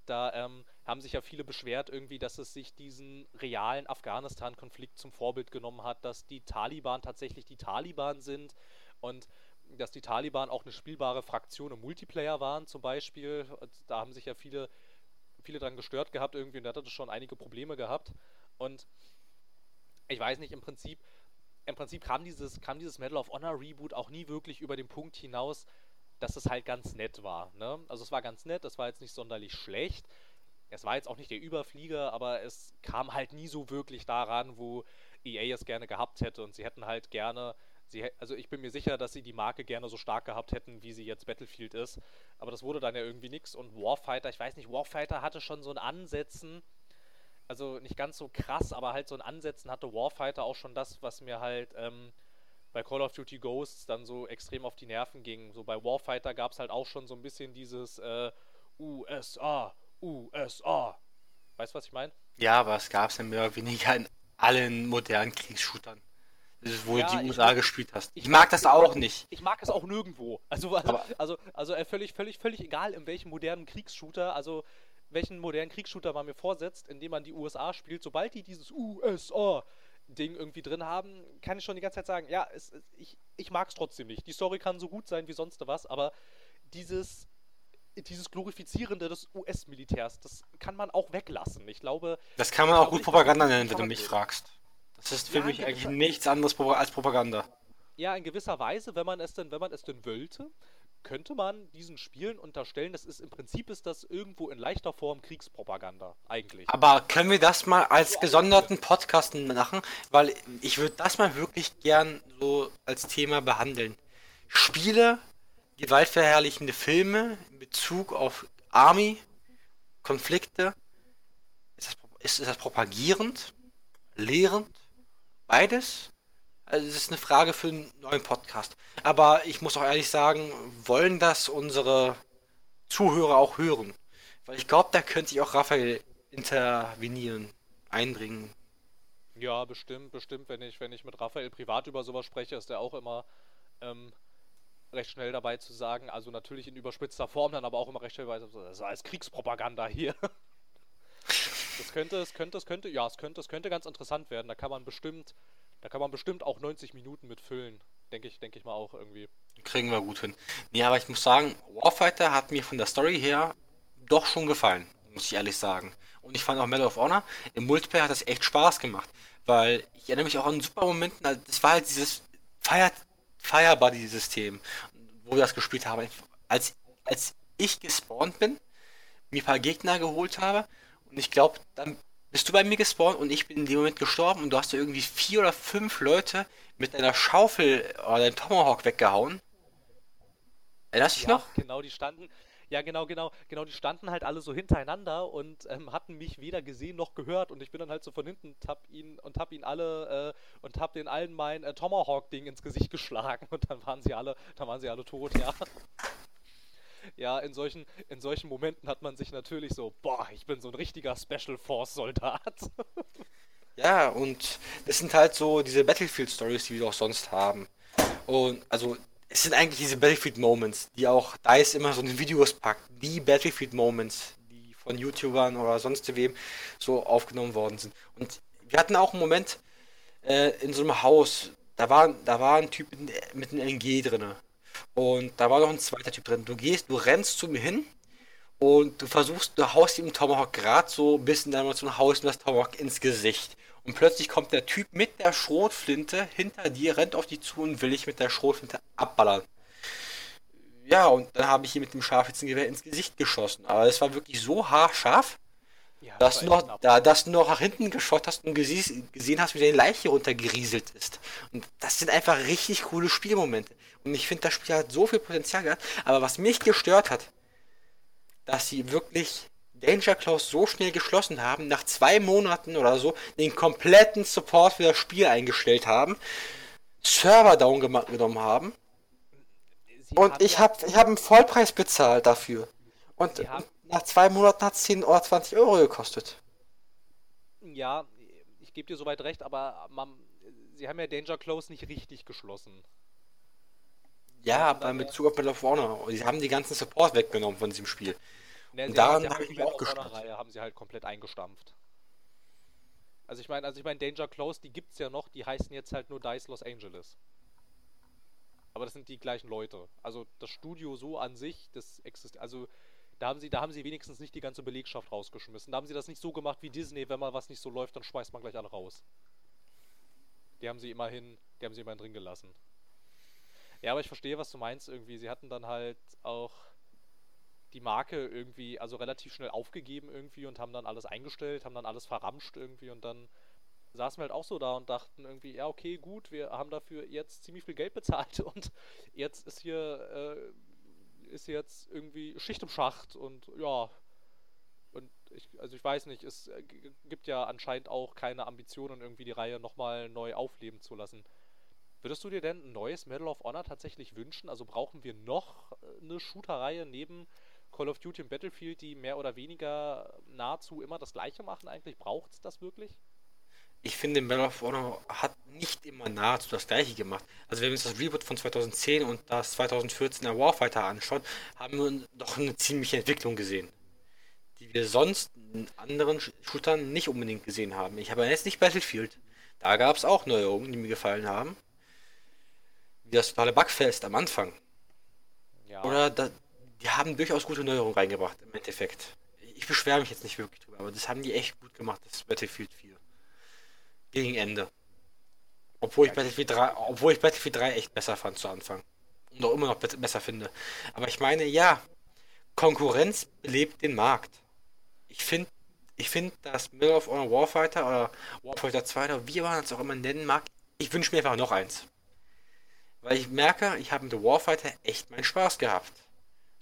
da ähm, haben sich ja viele beschwert irgendwie, dass es sich diesen realen Afghanistan-Konflikt zum Vorbild genommen hat, dass die Taliban tatsächlich die Taliban sind und dass die Taliban auch eine spielbare Fraktion im Multiplayer waren zum Beispiel. Da haben sich ja viele, viele dran gestört gehabt irgendwie und da hat es schon einige Probleme gehabt. Und ich weiß nicht, im Prinzip, im Prinzip kam dieses, kam dieses Medal of Honor Reboot auch nie wirklich über den Punkt hinaus, dass es halt ganz nett war. Ne? Also es war ganz nett, es war jetzt nicht sonderlich schlecht. Es war jetzt auch nicht der Überflieger, aber es kam halt nie so wirklich daran, wo EA es gerne gehabt hätte. Und sie hätten halt gerne, sie, also ich bin mir sicher, dass sie die Marke gerne so stark gehabt hätten, wie sie jetzt Battlefield ist. Aber das wurde dann ja irgendwie nichts. Und Warfighter, ich weiß nicht, Warfighter hatte schon so ein Ansätzen, also nicht ganz so krass, aber halt so ein Ansätzen hatte Warfighter auch schon das, was mir halt ähm, bei Call of Duty Ghosts dann so extrem auf die Nerven ging. So bei Warfighter gab es halt auch schon so ein bisschen dieses äh, USA, USA. Weißt du, was ich meine? Ja, aber es gab es ja mehr oder weniger in allen modernen Kriegsshootern. Wo ja, die USA ich, gespielt hast. Ich, ich mag, mag das auch nicht. Ich mag es auch nirgendwo. [laughs] Also, also, also, also äh, völlig, völlig, völlig egal, in welchem modernen Kriegsshooter, also welchen modernen Kriegsshooter man mir vorsetzt, indem man die USA spielt, sobald die dieses USA Ding irgendwie drin haben, kann ich schon die ganze Zeit sagen, ja, es, ich, ich mag es trotzdem nicht. Die Story kann so gut sein wie sonst was, aber dieses, dieses Glorifizierende des US-Militärs, das kann man auch weglassen. Ich glaube. Das kann man auch gut Propaganda nennen, wenn du mich fragst. Das ist für ja, mich eigentlich nichts anderes als Propaganda. Ja, in gewisser Weise, wenn man es denn, wenn man es denn wollte könnte man diesen Spielen unterstellen, das ist im Prinzip ist das irgendwo in leichter Form Kriegspropaganda, eigentlich. Aber können wir das mal als gesonderten Podcast machen? Weil ich würde das mal wirklich gern so als Thema behandeln. Spiele, gewaltverherrlichende Filme in Bezug auf Army, Konflikte. Ist das, ist, ist das propagierend? Lehrend? Beides? Also es ist eine Frage für einen neuen Podcast. Aber ich muss auch ehrlich sagen, wollen das unsere Zuhörer auch hören? Weil ich glaube, da könnte sich auch Raphael intervenieren, einbringen. Ja, bestimmt, bestimmt. Wenn ich, wenn ich mit Raphael privat über sowas spreche, ist er auch immer ähm, recht schnell dabei zu sagen, also natürlich in überspitzter Form, dann aber auch immer recht schnell dabei, das ist als Kriegspropaganda hier. [laughs] das könnte, es könnte, es könnte, ja, es könnte, es könnte ganz interessant werden. Da kann man bestimmt da kann man bestimmt auch 90 Minuten mit füllen. Denke ich, denke ich mal auch irgendwie. Kriegen wir gut hin. Nee, aber ich muss sagen, Warfighter hat mir von der Story her doch schon gefallen, muss ich ehrlich sagen. Und ich fand auch Medal of Honor im Multiplayer hat das echt Spaß gemacht. Weil ich erinnere mich auch an super Momenten, also das war halt dieses Fire, Fire Buddy System, wo wir das gespielt haben. Als, als ich gespawnt bin, mir ein paar Gegner geholt habe und ich glaube, dann bist du bei mir gespawnt und ich bin in dem Moment gestorben und du hast da irgendwie vier oder fünf Leute mit deiner Schaufel oder deinem Tomahawk weggehauen. Erinnerst du dich Ja, noch? genau, die standen, ja, genau, genau, genau, die standen halt alle so hintereinander und ähm, hatten mich weder gesehen noch gehört und ich bin dann halt so von hinten und hab ihn und hab ihn alle äh, und hab den allen mein äh, Tomahawk-Ding ins Gesicht geschlagen [laughs] und dann waren sie alle, dann waren sie alle tot, ja. Ja, in solchen, in solchen Momenten hat man sich natürlich so, boah, ich bin so ein richtiger Special Force Soldat. [laughs] Ja, und das sind halt so diese Battlefield-Stories, die wir auch sonst haben. Und also, es sind eigentlich diese Battlefield-Moments, die auch DICE immer so in den Videos packt. Die Battlefield-Moments, die von YouTubern oder sonst wem so aufgenommen worden sind. Und wir hatten auch einen Moment äh, in so einem Haus, da war, da war ein Typ mit einem LG drinne. Und da war noch ein zweiter Typ drin. Du gehst, du rennst zu mir hin und du versuchst, du haust ihm Tomahawk gerade so ein bisschen dann ein haust ihm das Tomahawk ins Gesicht. Und plötzlich kommt der Typ mit der Schrotflinte hinter dir, rennt auf dich zu und will dich mit der Schrotflinte abballern. Ja, und dann habe ich ihn mit dem Scharfschützengewehr ins Gesicht geschossen. Aber es war wirklich so haarscharf, Ja, das dass du noch, da, dass du noch nach hinten geschaut hast und gesehen hast, wie deine Leiche runtergerieselt ist. Und das sind einfach richtig coole Spielmomente. Und ich finde, das Spiel hat so viel Potenzial gehabt. Aber was mich gestört hat, dass sie wirklich Danger Clause so schnell geschlossen haben, nach zwei Monaten oder so, den kompletten Support für das Spiel eingestellt haben, Server down genommen haben. Sie Und haben ich habe ich hab einen Vollpreis bezahlt dafür. Und nach zwei Monaten hat es 10 oder 20 Euro gekostet. ja, ich gebe dir soweit recht, aber man, sie haben ja Danger Close nicht richtig geschlossen. Ja, aber in ja, Bezug auf Medal of Honor. Sie haben die ganzen Support weggenommen von diesem Spiel. ne, Und daran habe ich die mich auch gestört. Reihe haben sie halt komplett eingestampft. Also ich meine, also ich meine Danger Close, die gibt's ja noch, die heißen jetzt halt nur DICE Los Angeles. Aber das sind die gleichen Leute. Also das Studio so an sich, das existiert, also da haben sie, da haben sie wenigstens nicht die ganze Belegschaft rausgeschmissen. Da haben sie das nicht so gemacht wie Disney, wenn mal was nicht so läuft, dann schmeißt man gleich alle raus. Die haben sie immerhin, die haben sie immerhin drin gelassen. Ja, aber ich verstehe, was du meinst irgendwie. Sie hatten dann halt auch die Marke irgendwie, also relativ schnell aufgegeben irgendwie und haben dann alles eingestellt, haben dann alles verramscht irgendwie und dann saßen wir halt auch so da und dachten irgendwie, ja, okay, gut, wir haben dafür jetzt ziemlich viel Geld bezahlt [laughs] und jetzt ist hier, äh, ist jetzt irgendwie Schicht im Schacht und ja, und ich, also ich weiß nicht, es äh, gibt ja anscheinend auch keine Ambitionen, irgendwie die Reihe nochmal neu aufleben zu lassen. Würdest du dir denn ein neues Medal of Honor tatsächlich wünschen? Also brauchen wir noch äh, eine Shooter-Reihe neben Call of Duty und Battlefield, die mehr oder weniger nahezu immer das gleiche machen eigentlich? Braucht es das wirklich? Ich finde, Medal of Honor hat nicht immer nahezu das gleiche gemacht. Also wenn wir uns das Reboot von 2010 und das 2014er Warfighter anschauen, haben wir doch eine ziemliche Entwicklung gesehen, die wir sonst in anderen Sh- Shootern nicht unbedingt gesehen haben. Ich habe jetzt nicht Battlefield. Da gab es auch Neuerungen, die mir gefallen haben. Wie das totale Bugfest am Anfang. Ja, Oder da, die haben durchaus gute Neuerungen reingebracht im Endeffekt. Ich beschwere mich jetzt nicht wirklich drüber, aber das haben die echt gut gemacht, das Battlefield 4. Gegen Ende. Obwohl ich Battlefield 3, obwohl ich Battlefield 3 echt besser fand zu Anfang. Und auch immer noch besser finde. Aber ich meine, ja, Konkurrenz belebt den Markt. Ich finde, ich finde, dass Medal of Honor Warfighter oder Warfighter 2 oder wie man es auch immer nennen mag, ich wünsche mir einfach noch eins. Weil ich merke, ich habe mit Warfighter echt meinen Spaß gehabt.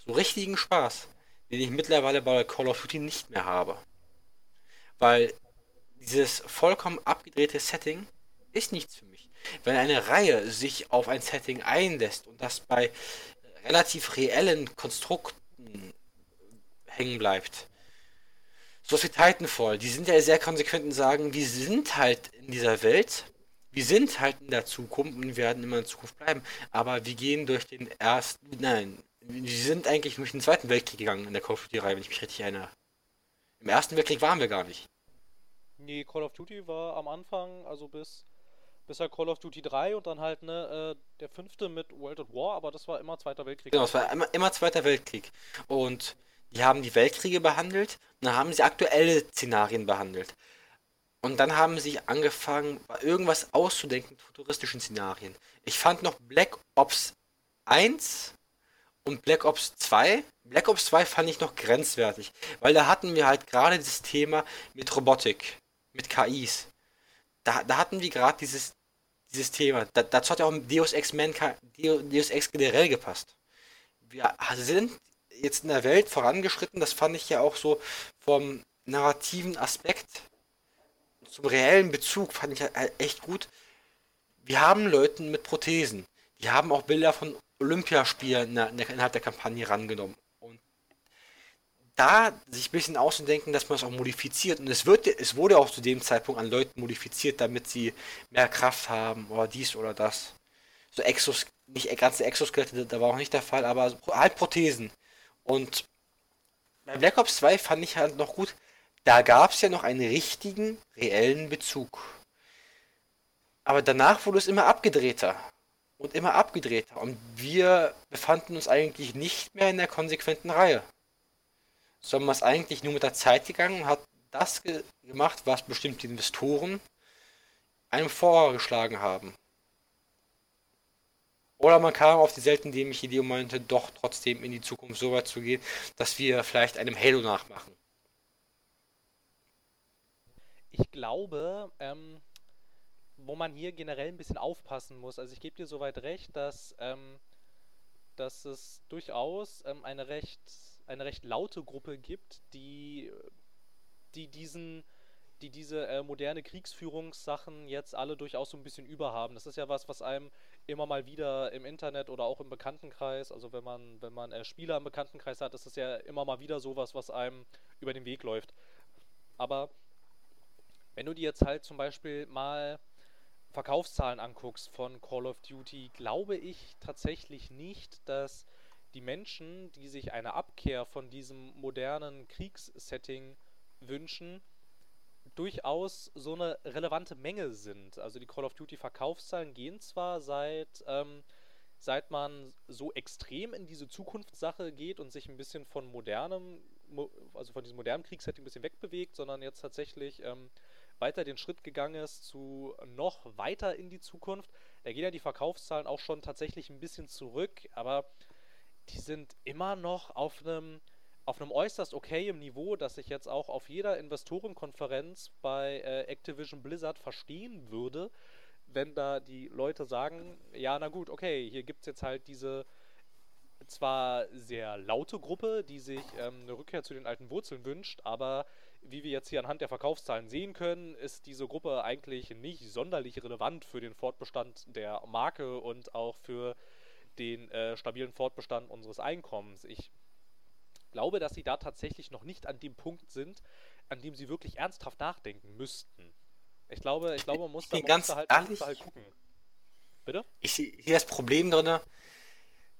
So richtigen Spaß, den ich mittlerweile bei Call of Duty nicht mehr habe. Weil dieses vollkommen abgedrehte Setting ist nichts für mich. Wenn eine Reihe sich auf ein Setting einlässt und das bei relativ reellen Konstrukten hängen bleibt, so wie Titanfall, die sind ja sehr konsequent und sagen, wir sind halt in dieser Welt, wir sind halt in der Zukunft und werden immer in Zukunft bleiben, aber wir gehen durch den ersten, nein, wir sind eigentlich durch den Zweiten Weltkrieg gegangen in der Call of Duty-Reihe, wenn ich mich richtig erinnere. Im Ersten Weltkrieg waren wir gar nicht. nee, Call of Duty war am Anfang, also bis bis halt Call of Duty 3 und dann halt ne, äh, der fünfte mit World at War, aber das war immer Zweiter Weltkrieg. Genau, es war immer, immer Zweiter Weltkrieg. Und die haben die Weltkriege behandelt und dann haben sie aktuelle Szenarien behandelt. Und dann haben sie angefangen, irgendwas auszudenken, futuristischen Szenarien. Ich fand noch Black Ops 1 und Black Ops 2. Black Ops 2 fand ich noch grenzwertig, weil da hatten wir halt gerade das Thema mit Robotik, mit KIs. Da, da hatten wir gerade dieses, dieses Thema. Da, dazu hat ja auch Deus Ex, Mankind, Deus Ex generell gepasst. Wir sind jetzt in der Welt vorangeschritten, das fand ich ja auch so vom narrativen Aspekt zum reellen Bezug fand ich halt echt gut. Wir haben Leuten mit Prothesen. Die haben auch Bilder von Olympiaspielen innerhalb der Kampagne rangenommen. Und da sich ein bisschen auszudenken, dass man es auch modifiziert. Und es, wird, es wurde auch zu dem Zeitpunkt an Leuten modifiziert, damit sie mehr Kraft haben oder dies oder das. So Exos, nicht ganze Exoskelette, da war auch nicht der Fall, aber halt Prothesen. Und bei Black Ops 2 fand ich halt noch gut, da gab es ja noch einen richtigen, reellen Bezug. Aber danach wurde es immer abgedrehter und immer abgedrehter. Und wir befanden uns eigentlich nicht mehr in der konsequenten Reihe. Sondern man ist eigentlich nur mit der Zeit gegangen und hat das ge gemacht, was bestimmte Investoren einem vorgeschlagen haben. Oder man kam auf die selten dämliche Idee und meinte, doch trotzdem in die Zukunft so weit zu gehen, dass wir vielleicht einem Halo nachmachen. Ich glaube, ähm, wo man hier generell ein bisschen aufpassen muss. Also ich gebe dir soweit recht, dass, ähm, dass es durchaus ähm, eine, recht, eine recht laute Gruppe gibt, die, die diesen die diese äh, moderne Kriegsführungssachen jetzt alle durchaus so ein bisschen überhaben. Das ist ja was, was einem immer mal wieder im Internet oder auch im Bekanntenkreis, also wenn man, wenn man äh, Spieler im Bekanntenkreis hat, ist das ja immer mal wieder sowas, was einem über den Weg läuft. Aber wenn du dir jetzt halt zum Beispiel mal Verkaufszahlen anguckst von Call of Duty, glaube ich tatsächlich nicht, dass die Menschen, die sich eine Abkehr von diesem modernen Kriegssetting wünschen, durchaus so eine relevante Menge sind. Also die Call of Duty Verkaufszahlen gehen zwar seit ähm, seit man so extrem in diese Zukunftssache geht und sich ein bisschen von modernem, also von diesem modernen Kriegssetting ein bisschen wegbewegt, sondern jetzt tatsächlich ähm, weiter den Schritt gegangen ist zu noch weiter in die Zukunft. Da gehen ja die Verkaufszahlen auch schon tatsächlich ein bisschen zurück, aber die sind immer noch auf einem auf einem äußerst okayem Niveau, das ich jetzt auch auf jeder Investorenkonferenz bei äh, Activision Blizzard verstehen würde, wenn da die Leute sagen, ja, na gut, okay, hier gibt es jetzt halt diese zwar sehr laute Gruppe, die sich ähm, eine Rückkehr zu den alten Wurzeln wünscht, aber wie wir jetzt hier anhand der Verkaufszahlen sehen können, ist diese Gruppe eigentlich nicht sonderlich relevant für den Fortbestand der Marke und auch für den äh, stabilen Fortbestand unseres Einkommens. Ich glaube, dass sie da tatsächlich noch nicht an dem Punkt sind, an dem sie wirklich ernsthaft nachdenken müssten. Ich glaube, ich glaube, man muss, da, man ganz muss da halt, muss da halt gucken. Bitte? Ich sehe hier das Problem drin.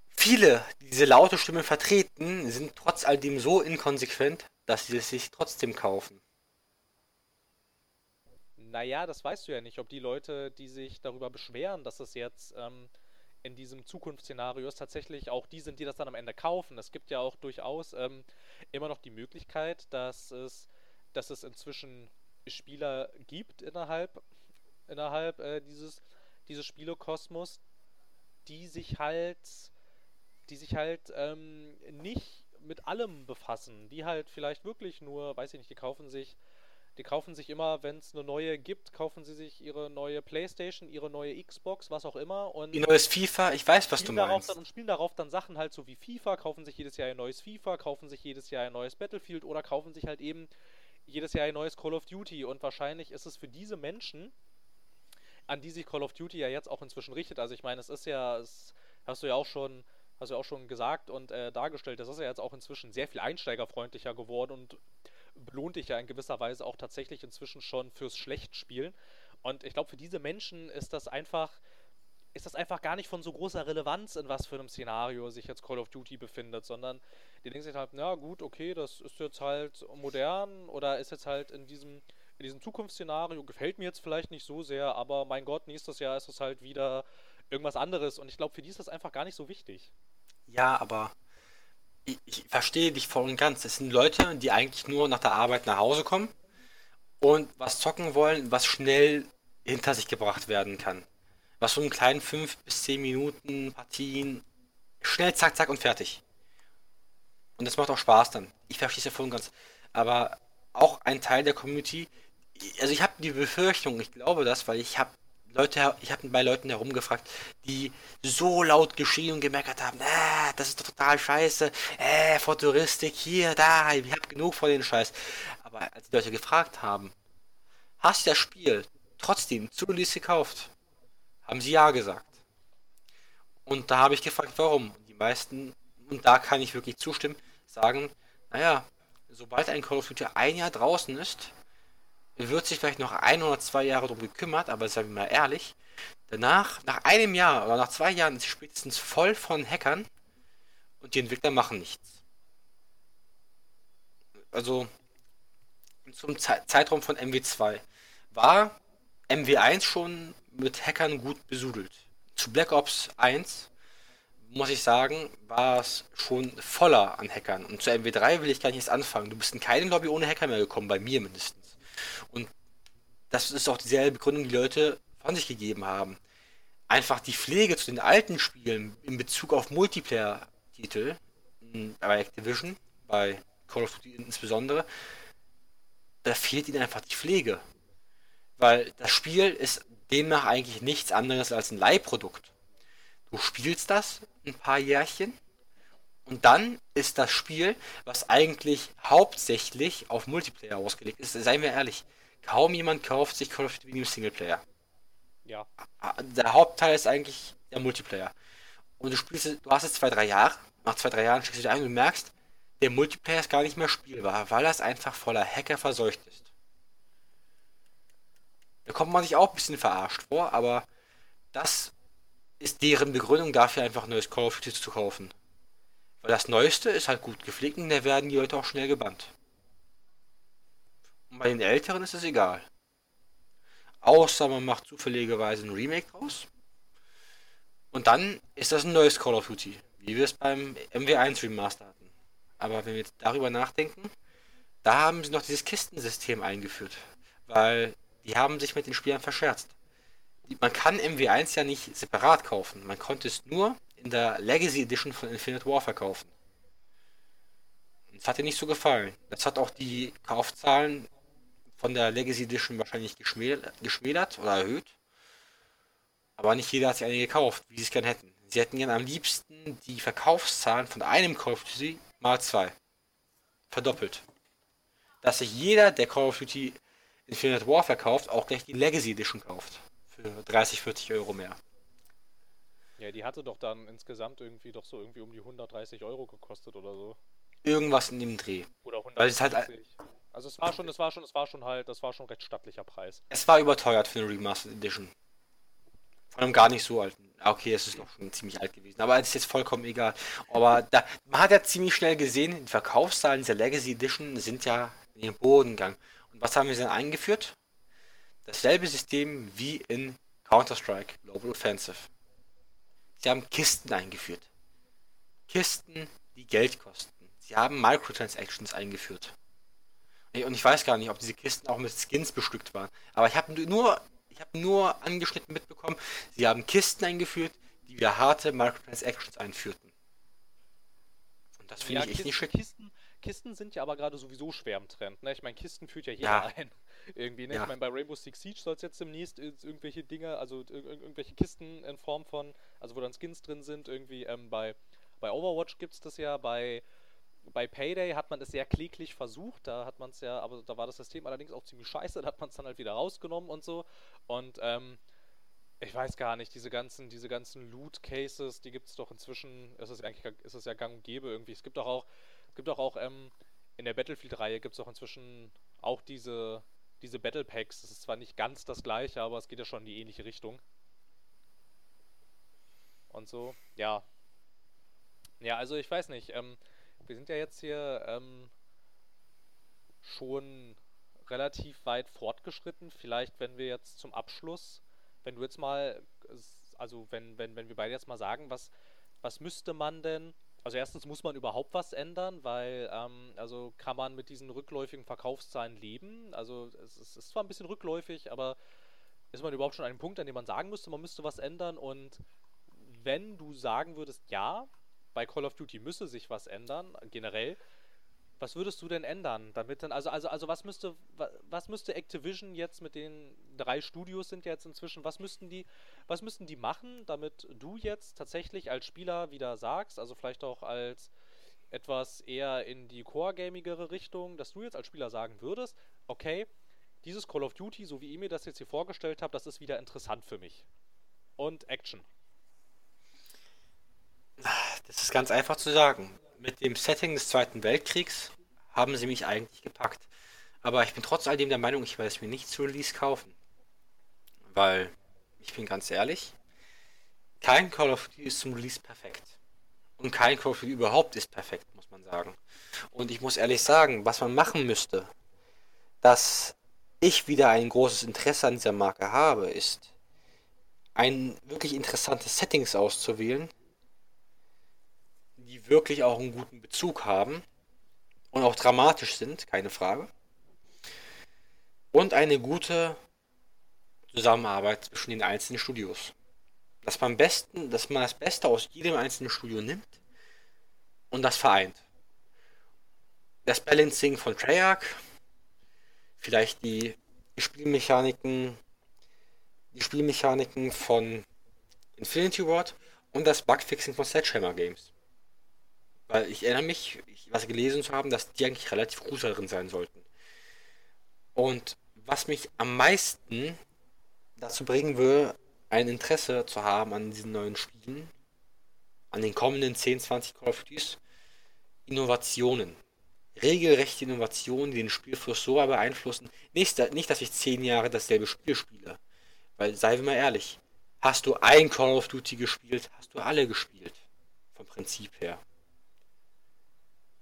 Viele, die diese laute Stimme vertreten, sind trotz all dem so inkonsequent, dass sie es sich trotzdem kaufen. Naja, das weißt du ja nicht, ob die Leute, die sich darüber beschweren, dass es jetzt ähm, in diesem Zukunftsszenario ist, tatsächlich auch die sind, die das dann am Ende kaufen. Es gibt ja auch durchaus ähm, immer noch die Möglichkeit, dass es, dass es inzwischen Spieler gibt innerhalb, innerhalb äh, dieses, dieses Spielekosmos, die sich halt, die sich halt ähm, nicht mit allem befassen, die halt vielleicht wirklich nur, weiß ich nicht, die kaufen sich, die kaufen sich immer, wenn es eine neue gibt, kaufen sie sich ihre neue Playstation, ihre neue Xbox, was auch immer und Ihr neues FIFA, ich weiß, was du meinst. dann, und spielen darauf dann Sachen halt so wie FIFA, kaufen sich jedes Jahr ein neues FIFA, kaufen sich jedes Jahr ein neues Battlefield oder kaufen sich halt eben jedes Jahr ein neues Call of Duty und wahrscheinlich ist es für diese Menschen, an die sich Call of Duty ja jetzt auch inzwischen richtet, also ich meine, es ist ja, es hast du ja auch schon hast du auch schon gesagt und äh, dargestellt, das ist ja jetzt auch inzwischen sehr viel einsteigerfreundlicher geworden und belohnt dich ja in gewisser Weise auch tatsächlich inzwischen schon fürs Schlechtspielen. Und ich glaube, für diese Menschen ist das einfach, ist das einfach gar nicht von so großer Relevanz, in was für einem Szenario sich jetzt Call of Duty befindet, sondern die denken sich halt, na gut, okay, das ist jetzt halt modern oder ist jetzt halt in diesem in diesem Zukunftsszenario gefällt mir jetzt vielleicht nicht so sehr, aber mein Gott, nächstes Jahr ist es halt wieder irgendwas anderes und ich glaube, für die ist das einfach gar nicht so wichtig. Ja, aber ich, ich verstehe dich voll und ganz. Es sind Leute, die eigentlich nur nach der Arbeit nach Hause kommen und was zocken wollen, was schnell hinter sich gebracht werden kann. Was so in kleinen 5 bis 10 Minuten Partien schnell zack, zack und fertig. Und das macht auch Spaß dann. Ich verstehe es ja voll und ganz. Aber auch ein Teil der Community, also ich habe die Befürchtung, ich glaube das, weil ich habe Leute, ich habe bei Leuten herumgefragt, die so laut geschrien und gemeckert haben, äh, das ist total scheiße, äh, Futuristik, hier, da, ich habe genug von den Scheiß. Aber als die Leute gefragt haben, hast du das Spiel trotzdem zu Release gekauft? Haben sie ja gesagt. Und da habe ich gefragt, warum. Und die meisten, und da kann ich wirklich zustimmen, sagen, naja, sobald ein Call of Duty ein Jahr draußen ist, wird sich vielleicht noch ein oder zwei Jahre darum gekümmert, aber seien wir mal ehrlich, danach, nach einem Jahr oder nach zwei Jahren ist es spätestens voll von Hackern und die Entwickler machen nichts. Also zum Ze Zeitraum von MW2 war MW1 schon mit Hackern gut besudelt. Zu Black Ops 1 muss ich sagen, war es schon voller an Hackern. Und zu MW3 will ich gar nicht erst anfangen. Du bist in keine Lobby ohne Hacker mehr gekommen, bei mir mindestens. Und das ist auch dieselbe Begründung, die Leute von sich gegeben haben. Einfach die Pflege zu den alten Spielen in Bezug auf Multiplayer-Titel, bei Activision, bei Call of Duty insbesondere, da fehlt ihnen einfach die Pflege. Weil das Spiel ist demnach eigentlich nichts anderes als ein Leihprodukt. Du spielst das ein paar Jährchen und dann ist das Spiel, was eigentlich hauptsächlich auf Multiplayer ausgelegt ist, seien wir ehrlich, kaum jemand kauft sich Call of Duty im Singleplayer. Ja. Der Hauptteil ist eigentlich der Multiplayer. Und du spielst, du hast jetzt zwei, drei Jahre, nach zwei, drei Jahren steckst du dich ein und du merkst, der Multiplayer ist gar nicht mehr spielbar, weil das einfach voller Hacker verseucht ist. Da kommt man sich auch ein bisschen verarscht vor, aber das ist deren Begründung dafür, einfach ein neues Call of Duty zu kaufen. Weil das Neueste ist halt gut gepflegt und da werden die Leute auch schnell gebannt. Und bei den Älteren ist es egal. Außer man macht zufälligerweise ein Remake draus. Und dann ist das ein neues Call of Duty, wie wir es beim MW1 Remaster hatten. Aber wenn wir jetzt darüber nachdenken, da haben sie noch dieses Kistensystem eingeführt. Weil die haben sich mit den Spielern verscherzt. Man kann MW1 ja nicht separat kaufen. Man konnte es nur in der Legacy Edition von Infinite War verkaufen. Das hat dir nicht so gefallen. Das hat auch die Kaufzahlen von der Legacy Edition wahrscheinlich geschmälert oder erhöht. Aber nicht jeder hat sich eine gekauft, wie sie es gerne hätten. Sie hätten gerne am liebsten die Verkaufszahlen von einem Call of Duty mal zwei. Verdoppelt. Dass sich jeder, der Call of Duty Infinite War verkauft, auch gleich die Legacy Edition kauft. Für 30, 40 Euro mehr. Ja, die hatte doch dann insgesamt irgendwie doch so irgendwie um die 130 Euro gekostet oder so. Irgendwas in dem Dreh. Oder 150. Weil es halt, also es war schon, es war schon, es war schon halt, das war schon recht stattlicher Preis. es war überteuert für eine Remastered Edition. Von einem gar nicht so alten. Ah, Okay, es ist noch schon ziemlich alt gewesen. Aber es ist jetzt vollkommen egal. Aber da, man hat ja ziemlich schnell gesehen, die Verkaufszahlen dieser Legacy Edition sind ja in den Boden gegangen. Und was haben wir denn eingeführt? Dasselbe System wie in Counter-Strike Global Offensive. Sie haben Kisten eingeführt. Kisten, die Geld kosten. Sie haben Microtransactions eingeführt. Und ich weiß gar nicht, ob diese Kisten auch mit Skins bestückt waren. Aber ich habe nur, ich habe nur angeschnitten mitbekommen, sie haben Kisten eingeführt, die wieder harte Microtransactions einführten. Und das finde Ja, ich echt Kisten, nicht schick. Kisten, Kisten sind ja aber gerade sowieso schwer im Trend. Ne? Ich meine, Kisten führt ja jeder Ja. ein. [laughs] Irgendwie, ne? Ja. Ich meine, bei Rainbow Six Siege soll es jetzt demnächst ir- irgendwelche Dinge, also ir- ir- irgendwelche Kisten in Form von, also wo dann Skins drin sind, irgendwie ähm, bei, bei Overwatch gibt es das ja, bei, bei Payday hat man es sehr kläglich versucht, da hat man es ja, aber da war das System allerdings auch ziemlich scheiße, [laughs] da hat man es dann halt wieder rausgenommen und so. Und ähm, ich weiß gar nicht, diese ganzen, diese ganzen Loot-Cases, die gibt es doch inzwischen, ist es eigentlich, ist es ja gang und gäbe irgendwie. Es gibt doch auch, gibt doch auch, ähm, in der Battlefield-Reihe gibt es doch inzwischen auch diese, diese Battle Packs. Das ist zwar nicht ganz das gleiche, aber es geht ja schon in die ähnliche Richtung. Und so, ja. Ja, also ich weiß nicht, ähm, wir sind ja jetzt hier ähm, schon relativ weit fortgeschritten. Vielleicht, wenn wir jetzt zum Abschluss, wenn du jetzt mal, also wenn, wenn, wenn wir beide jetzt mal sagen, was, was müsste man denn, also erstens muss man überhaupt was ändern, weil, ähm, also kann man mit diesen rückläufigen Verkaufszahlen leben. Also es, es ist zwar ein bisschen rückläufig, aber ist man überhaupt schon an einem Punkt, an dem man sagen müsste, man müsste was ändern und wenn du sagen würdest, ja, bei Call of Duty müsse sich was ändern, generell, was würdest du denn ändern, damit dann, also, also, also was müsste, was müsste Activision jetzt mit den drei Studios sind ja jetzt inzwischen, was müssten die, was müssten die machen, damit du jetzt tatsächlich als Spieler wieder sagst, also vielleicht auch als etwas eher in die Core-gamigere Richtung, dass du jetzt als Spieler sagen würdest, okay, dieses Call of Duty, so wie ihr mir das jetzt hier vorgestellt habt, das ist wieder interessant für mich. Und Action. Das ist ganz einfach zu sagen. Mit dem Setting des Zweiten Weltkriegs haben sie mich eigentlich gepackt. Aber ich bin trotz alledem der Meinung, ich werde es mir nicht zu Release kaufen. Weil, ich bin ganz ehrlich, kein Call of Duty ist zum Release perfekt. Und kein Call of Duty überhaupt ist perfekt, muss man sagen. Und ich muss ehrlich sagen, was man machen müsste, dass ich wieder ein großes Interesse an dieser Marke habe, ist, ein wirklich interessantes Settings auszuwählen, die wirklich auch einen guten Bezug haben und auch dramatisch sind, keine Frage. Und eine gute Zusammenarbeit zwischen den einzelnen Studios. Dass man, besten, dass man das Beste aus jedem einzelnen Studio nimmt und das vereint. Das Balancing von Treyarch, vielleicht die Spielmechaniken, die Spielmechaniken von Infinity Ward und das Bugfixing von Sledgehammer Games. Weil ich erinnere mich, was gelesen zu haben, dass die eigentlich relativ gut darin sein sollten. Und was mich am meisten dazu bringen würde, ein Interesse zu haben an diesen neuen Spielen, an den kommenden 10, 20 Call of Duties, Innovationen. Regelrechte Innovationen, die den Spielfluss so beeinflussen. Nicht, nicht, dass ich 10 Jahre dasselbe Spiel spiele. Weil, sei wir mal ehrlich, hast du ein Call of Duty gespielt, hast du alle gespielt. Vom Prinzip her.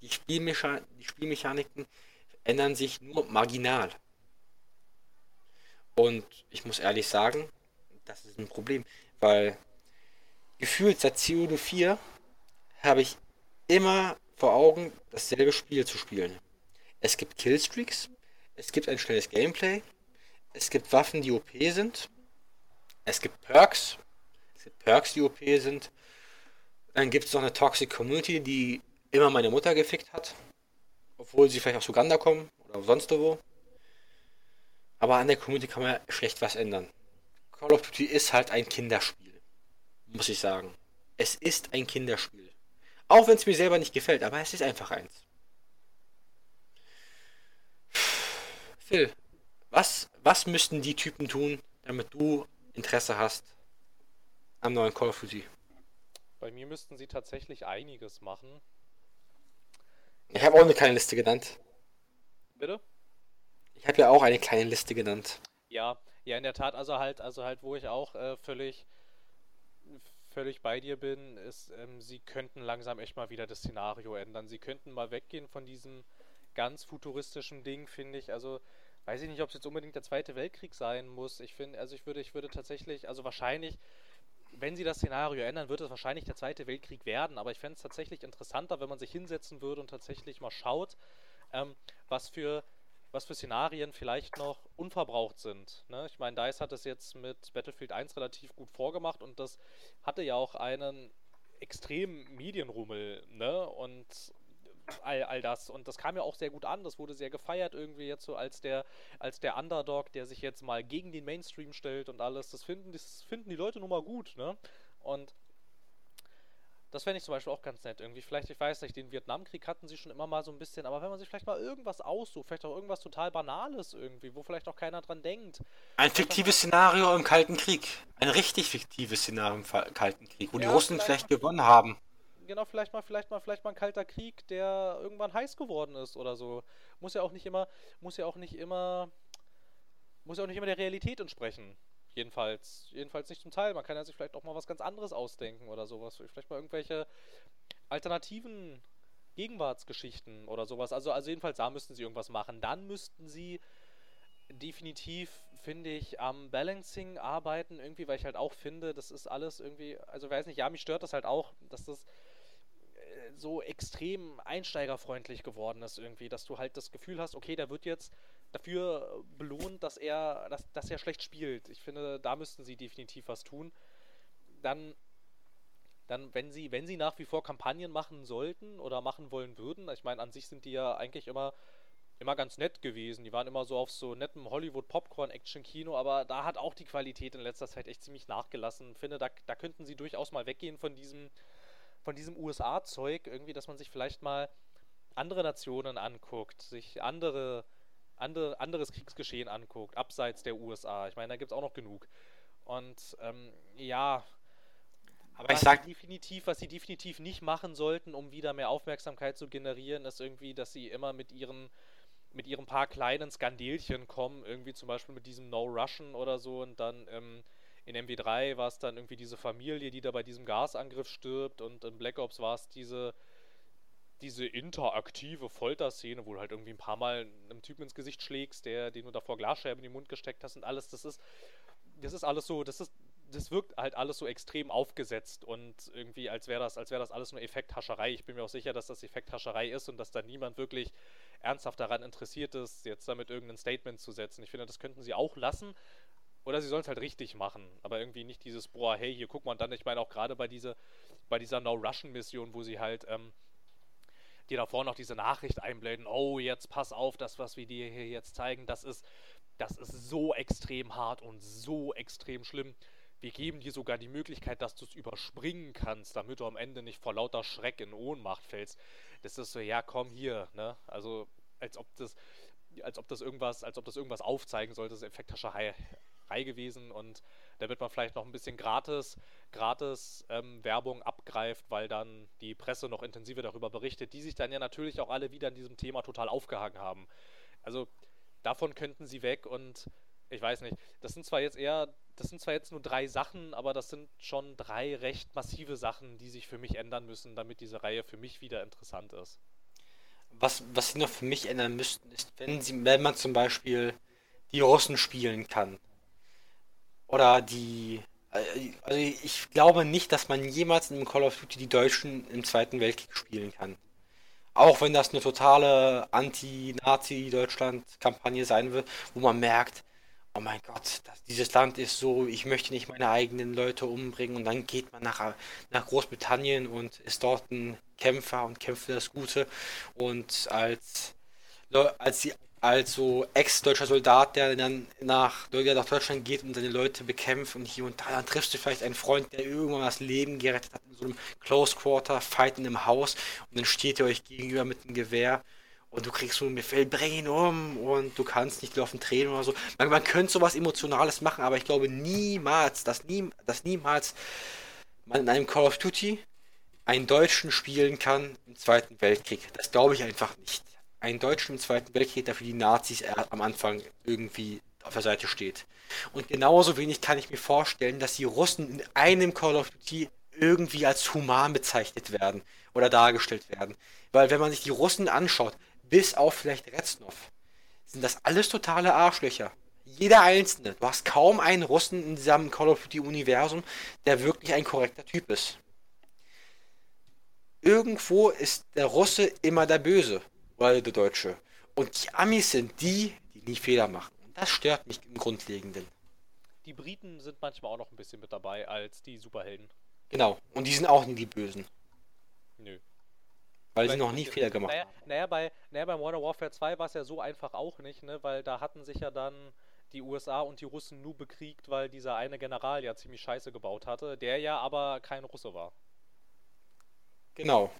Die, Spielmecha die Spielmechaniken ändern sich nur marginal. Und ich muss ehrlich sagen, das ist ein Problem, weil gefühlt seit COD 4 habe ich immer vor Augen, dasselbe Spiel zu spielen. Es gibt Killstreaks, es gibt ein schnelles Gameplay, es gibt Waffen, die OP sind, es gibt Perks, es gibt Perks, die OP sind, dann gibt es noch eine Toxic Community, die immer meine Mutter gefickt hat. Obwohl sie vielleicht aus Uganda kommen oder sonst wo. Aber an der Community kann man schlecht was ändern. Call of Duty ist halt ein Kinderspiel. Muss ich sagen. Es ist ein Kinderspiel. Auch wenn es mir selber nicht gefällt, aber es ist einfach eins. Phil, was, was müssten die Typen tun, damit du Interesse hast am neuen Call of Duty? Bei mir müssten sie tatsächlich einiges machen. Ich habe auch eine kleine Liste genannt. Bitte? Ich habe ja auch eine kleine Liste genannt. Ja, ja, in der Tat, also halt, also halt, wo ich auch äh, völlig, völlig bei dir bin, ist, ähm, sie könnten langsam echt mal wieder das Szenario ändern. Sie könnten mal weggehen von diesem ganz futuristischen Ding, finde ich. Also, weiß ich nicht, ob es jetzt unbedingt der Zweite Weltkrieg sein muss. Ich finde, also ich würde, ich würde tatsächlich, also wahrscheinlich wenn sie das Szenario ändern, wird es wahrscheinlich der Zweite Weltkrieg werden, aber ich fände es tatsächlich interessanter, wenn man sich hinsetzen würde und tatsächlich mal schaut, ähm, was für was für Szenarien vielleicht noch unverbraucht sind. Ne? Ich meine, DICE hat es jetzt mit Battlefield 1 relativ gut vorgemacht und das hatte ja auch einen extremen Medienrummel. Ne? Und all, all das. Und das kam ja auch sehr gut an. Das wurde sehr gefeiert irgendwie jetzt so als der, als der Underdog, der sich jetzt mal gegen den Mainstream stellt und alles. Das finden, das finden die Leute nun mal gut, ne? Und das fände ich zum Beispiel auch ganz nett irgendwie. Vielleicht, ich weiß nicht, den Vietnamkrieg hatten sie schon immer mal so ein bisschen, aber wenn man sich vielleicht mal irgendwas aussucht, vielleicht auch irgendwas total Banales irgendwie, wo vielleicht auch keiner dran denkt. Ein fiktives Szenario im Kalten Krieg. Ein richtig fiktives Szenario im Kalten Krieg, wo ja, die Russen vielleicht, vielleicht gewonnen haben genau, vielleicht mal, vielleicht mal, vielleicht mal ein kalter Krieg, der irgendwann heiß geworden ist oder so. Muss ja auch nicht immer, muss ja auch nicht immer, muss ja auch nicht immer der Realität entsprechen. Jedenfalls, jedenfalls nicht zum Teil. Man kann ja sich vielleicht auch mal was ganz anderes ausdenken oder sowas. Vielleicht mal irgendwelche alternativen Gegenwartsgeschichten oder sowas. Also, also jedenfalls da müssten sie irgendwas machen. Dann müssten sie definitiv, finde ich, am Balancing arbeiten, irgendwie, weil ich halt auch finde, das ist alles irgendwie, also weiß nicht, ja, mich stört das halt auch, dass das äh, so extrem einsteigerfreundlich geworden ist irgendwie, dass du halt das Gefühl hast, okay, der wird jetzt dafür belohnt, dass er, dass, dass er schlecht spielt. Ich finde, da müssten sie definitiv was tun. Dann, dann, wenn sie, wenn sie nach wie vor Kampagnen machen sollten oder machen wollen würden, ich meine, an sich sind die ja eigentlich immer immer ganz nett gewesen. Die waren immer so auf so nettem Hollywood-Popcorn-Action-Kino, aber da hat auch die Qualität in letzter Zeit echt ziemlich nachgelassen. Ich finde, da, da könnten sie durchaus mal weggehen von diesem, von diesem USA-Zeug, irgendwie, dass man sich vielleicht mal andere Nationen anguckt, sich andere, andere, anderes Kriegsgeschehen anguckt, abseits der USA. Ich meine, da gibt es auch noch genug. Und ähm, ja, aber was ich sag definitiv, was sie definitiv nicht machen sollten, um wieder mehr Aufmerksamkeit zu generieren, ist irgendwie, dass sie immer mit ihren mit ihren paar kleinen Skandelchen kommen, irgendwie zum Beispiel mit diesem No Russian oder so und dann ähm, in MW3 war es dann irgendwie diese Familie, die da bei diesem Gasangriff stirbt und in Black Ops war es diese diese interaktive Folterszene, wo du halt irgendwie ein paar Mal einem Typen ins Gesicht schlägst, der den du davor Glasscherben in den Mund gesteckt hast und alles, das ist das ist alles so, das ist das wirkt halt alles so extrem aufgesetzt und irgendwie als wäre das als wäre das alles nur Effekthascherei. Ich bin mir auch sicher, dass das Effekthascherei ist und dass da niemand wirklich ernsthaft daran interessiert ist, jetzt damit irgendein Statement zu setzen. Ich finde, das könnten sie auch lassen. Oder sie sollen es halt richtig machen. Aber irgendwie nicht dieses, boah, hey, hier guck mal, dann, ich meine auch gerade bei, diese, bei dieser No-Russian-Mission, wo sie halt ähm, dir davor noch diese Nachricht einblenden, oh, jetzt pass auf, das, was wir dir hier jetzt zeigen, das ist, das ist so extrem hart und so extrem schlimm. Wir geben dir sogar die Möglichkeit, dass du es überspringen kannst, damit du am Ende nicht vor lauter Schreck in Ohnmacht fällst. Das ist so, ja, komm hier, ne? Also, als ob das, als ob das irgendwas, als ob das irgendwas aufzeigen sollte, das ist Effekthascherei gewesen und da wird man vielleicht noch ein bisschen gratis, gratis ähm, Werbung abgreift, weil dann die Presse noch intensiver darüber berichtet, die sich dann ja natürlich auch alle wieder in diesem Thema total aufgehangen haben. Also davon könnten sie weg und ich weiß nicht, das sind zwar jetzt eher das sind zwar jetzt nur drei Sachen, aber das sind schon drei recht massive Sachen, die sich für mich ändern müssen, damit diese Reihe für mich wieder interessant ist. Was, was sie noch für mich ändern müssten, ist, wenn, sie, wenn man zum Beispiel die Russen spielen kann. Oder die. Also ich glaube nicht, dass man jemals in Call of Duty die Deutschen im Zweiten Weltkrieg spielen kann. Auch wenn das eine totale Anti-Nazi-Deutschland-Kampagne sein wird, wo man merkt, oh mein Gott, das, dieses Land ist so, ich möchte nicht meine eigenen Leute umbringen und dann geht man nach, nach Großbritannien und ist dort ein Kämpfer und kämpft für das Gute und als, als, die, als so ex-deutscher Soldat, der dann nach, nach Deutschland geht und seine Leute bekämpft und hier und da, dann triffst du vielleicht einen Freund, der irgendwann das Leben gerettet hat in so einem Close Quarter Fight in einem Haus und dann steht ihr euch gegenüber mit einem Gewehr und du kriegst so einen Befehl, bring ihn um und du kannst nicht laufen Tränen oder so. Man, man könnte sowas Emotionales machen, aber ich glaube niemals, dass, nie, dass niemals man in einem Call of Duty einen Deutschen spielen kann im Zweiten Weltkrieg. Das glaube ich einfach nicht. Ein Deutschen im Zweiten Weltkrieg, der für die Nazis am Anfang irgendwie auf der Seite steht. Und genauso wenig kann ich mir vorstellen, dass die Russen in einem Call of Duty irgendwie als human bezeichnet werden oder dargestellt werden. Weil wenn man sich die Russen anschaut, bis auf vielleicht Reznov, sind das alles totale Arschlöcher. Jeder einzelne. Du hast kaum einen Russen in diesem Call of Duty Universum, der wirklich ein korrekter Typ ist. Irgendwo ist der Russe immer der Böse oder der Deutsche. Und die Amis sind die, die nie Fehler machen. Und das stört mich im Grundlegenden. Die Briten sind manchmal auch noch ein bisschen mit dabei als die Superhelden. Genau. Und die sind auch nie die Bösen. Nö. Weil sie noch nie Fehler gemacht naja, haben. Naja, bei, naja, bei Modern Warfare 2 war es ja so einfach auch nicht, ne? Weil da hatten sich ja dann die USA und die Russen nur bekriegt, weil dieser eine General ja ziemlich scheiße gebaut hatte, der ja aber kein Russe war. Genau.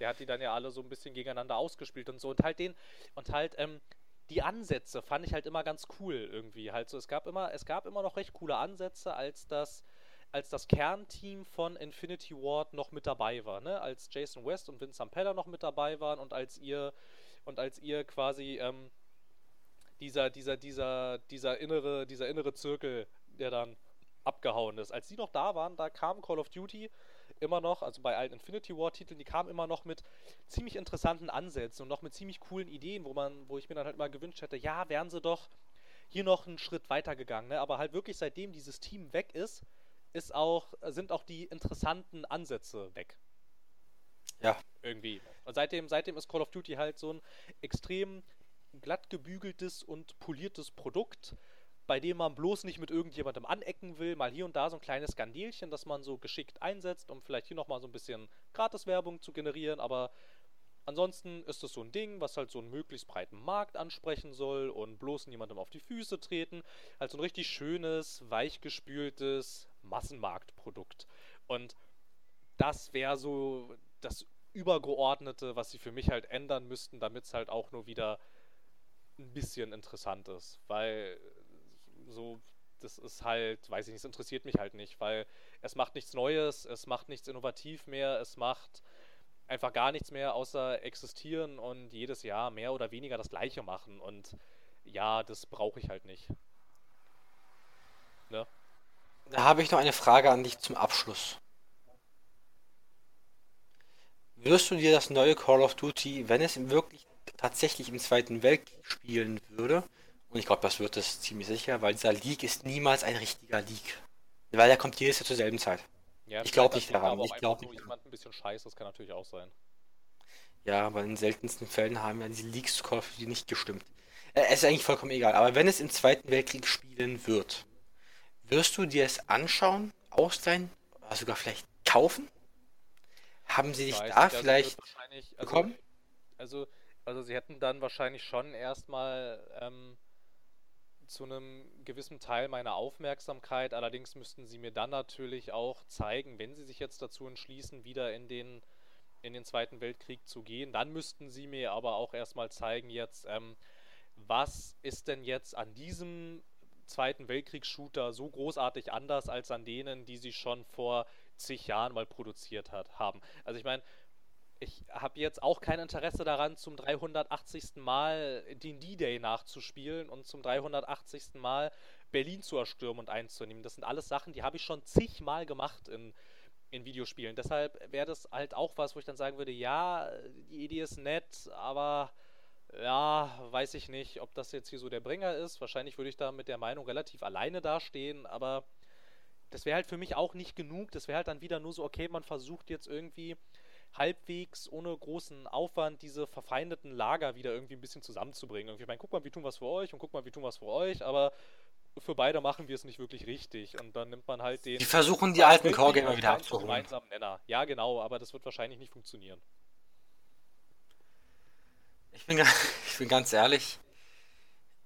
Der hat die dann ja alle so ein bisschen gegeneinander ausgespielt und so. Und halt den, und halt, ähm, die Ansätze fand ich halt immer ganz cool irgendwie. Halt so, es gab immer, es gab immer noch recht coole Ansätze, als das als das Kernteam von Infinity Ward noch mit dabei war, ne? Als Jason West und Vince Zampella noch mit dabei waren und als ihr und als ihr quasi ähm, dieser dieser dieser dieser innere dieser innere Zirkel, der dann abgehauen ist. Als die noch da waren, da kam Call of Duty immer noch, also bei allen Infinity War Titeln, die kamen immer noch mit ziemlich interessanten Ansätzen und noch mit ziemlich coolen Ideen, wo man, wo ich mir dann halt mal gewünscht hätte, ja, wären sie doch, hier noch einen Schritt weiter gegangen, ne? aber halt wirklich seitdem dieses Team weg ist, ist auch, sind auch die interessanten Ansätze weg. Ja. Irgendwie. Und seitdem, seitdem ist Call of Duty halt so ein extrem glatt gebügeltes und poliertes Produkt, bei dem man bloß nicht mit irgendjemandem anecken will. Mal hier und da so ein kleines Skandelchen, das man so geschickt einsetzt, um vielleicht hier nochmal so ein bisschen Gratiswerbung zu generieren, aber ansonsten ist es so ein Ding, was halt so einen möglichst breiten Markt ansprechen soll und bloß niemandem auf die Füße treten. Halt so ein richtig schönes, weichgespültes Massenmarktprodukt. Und das wäre so das Übergeordnete, was sie für mich halt ändern müssten, damit es halt auch nur wieder ein bisschen interessant ist. Weil so, das ist halt, weiß ich nicht, es interessiert mich halt nicht, weil es macht nichts Neues, es macht nichts innovativ mehr, es macht einfach gar nichts mehr außer existieren und jedes Jahr mehr oder weniger das gleiche machen. Und ja, das brauche ich halt nicht. Ne? Da habe ich noch eine Frage an dich zum Abschluss. Wirst du dir das neue Call of Duty, wenn es wirklich tatsächlich im Zweiten Weltkrieg spielen würde, und ich glaube, das wird es ziemlich sicher, weil dieser League ist niemals ein richtiger League. Weil der kommt jedes Jahr zur selben Zeit. Ja, ich glaube nicht daran. Ich glaube nicht. Jemand ein bisschen scheiße, das kann natürlich auch sein. Ja, aber in seltensten Fällen haben ja diese Leaks zu Call of Duty nicht gestimmt. Äh, es ist eigentlich vollkommen egal. Aber wenn es im Zweiten Weltkrieg spielen wird, wirst du dir es anschauen, ausleihen, oder sogar vielleicht kaufen? Haben sie dich da nicht, also vielleicht also, bekommen? Also, also sie hätten dann wahrscheinlich schon erstmal ähm, zu einem gewissen Teil meiner Aufmerksamkeit, allerdings müssten sie mir dann natürlich auch zeigen, wenn sie sich jetzt dazu entschließen, wieder in den, in den Zweiten Weltkrieg zu gehen, dann müssten sie mir aber auch erstmal zeigen jetzt, ähm, was ist denn jetzt an diesem Zweiten Weltkriegs-Shooter so großartig anders als an denen, die sie schon vor zig Jahren mal produziert hat, haben. Also ich meine, ich habe jetzt auch kein Interesse daran, zum 380. Mal den D-Day nachzuspielen und zum 380. Mal Berlin zu erstürmen und einzunehmen. Das sind alles Sachen, die habe ich schon zigmal gemacht in, in Videospielen. Deshalb wäre das halt auch was, wo ich dann sagen würde, ja, die Idee ist nett, aber ja, weiß ich nicht, ob das jetzt hier so der Bringer ist. Wahrscheinlich würde ich da mit der Meinung relativ alleine dastehen, aber das wäre halt für mich auch nicht genug. Das wäre halt dann wieder nur so, okay, man versucht jetzt irgendwie halbwegs ohne großen Aufwand diese verfeindeten Lager wieder irgendwie ein bisschen zusammenzubringen. Irgendwie, ich meine, guck mal, wir tun was für euch und guck mal, wir tun was für euch, aber für beide machen wir es nicht wirklich richtig. Und dann nimmt man halt den. Die versuchen die alten Core-Gamer wieder abzuholen. Gemeinsamen Nenner. Ja, genau, aber das wird wahrscheinlich nicht funktionieren. Ich bin, [laughs] ich bin ganz ehrlich.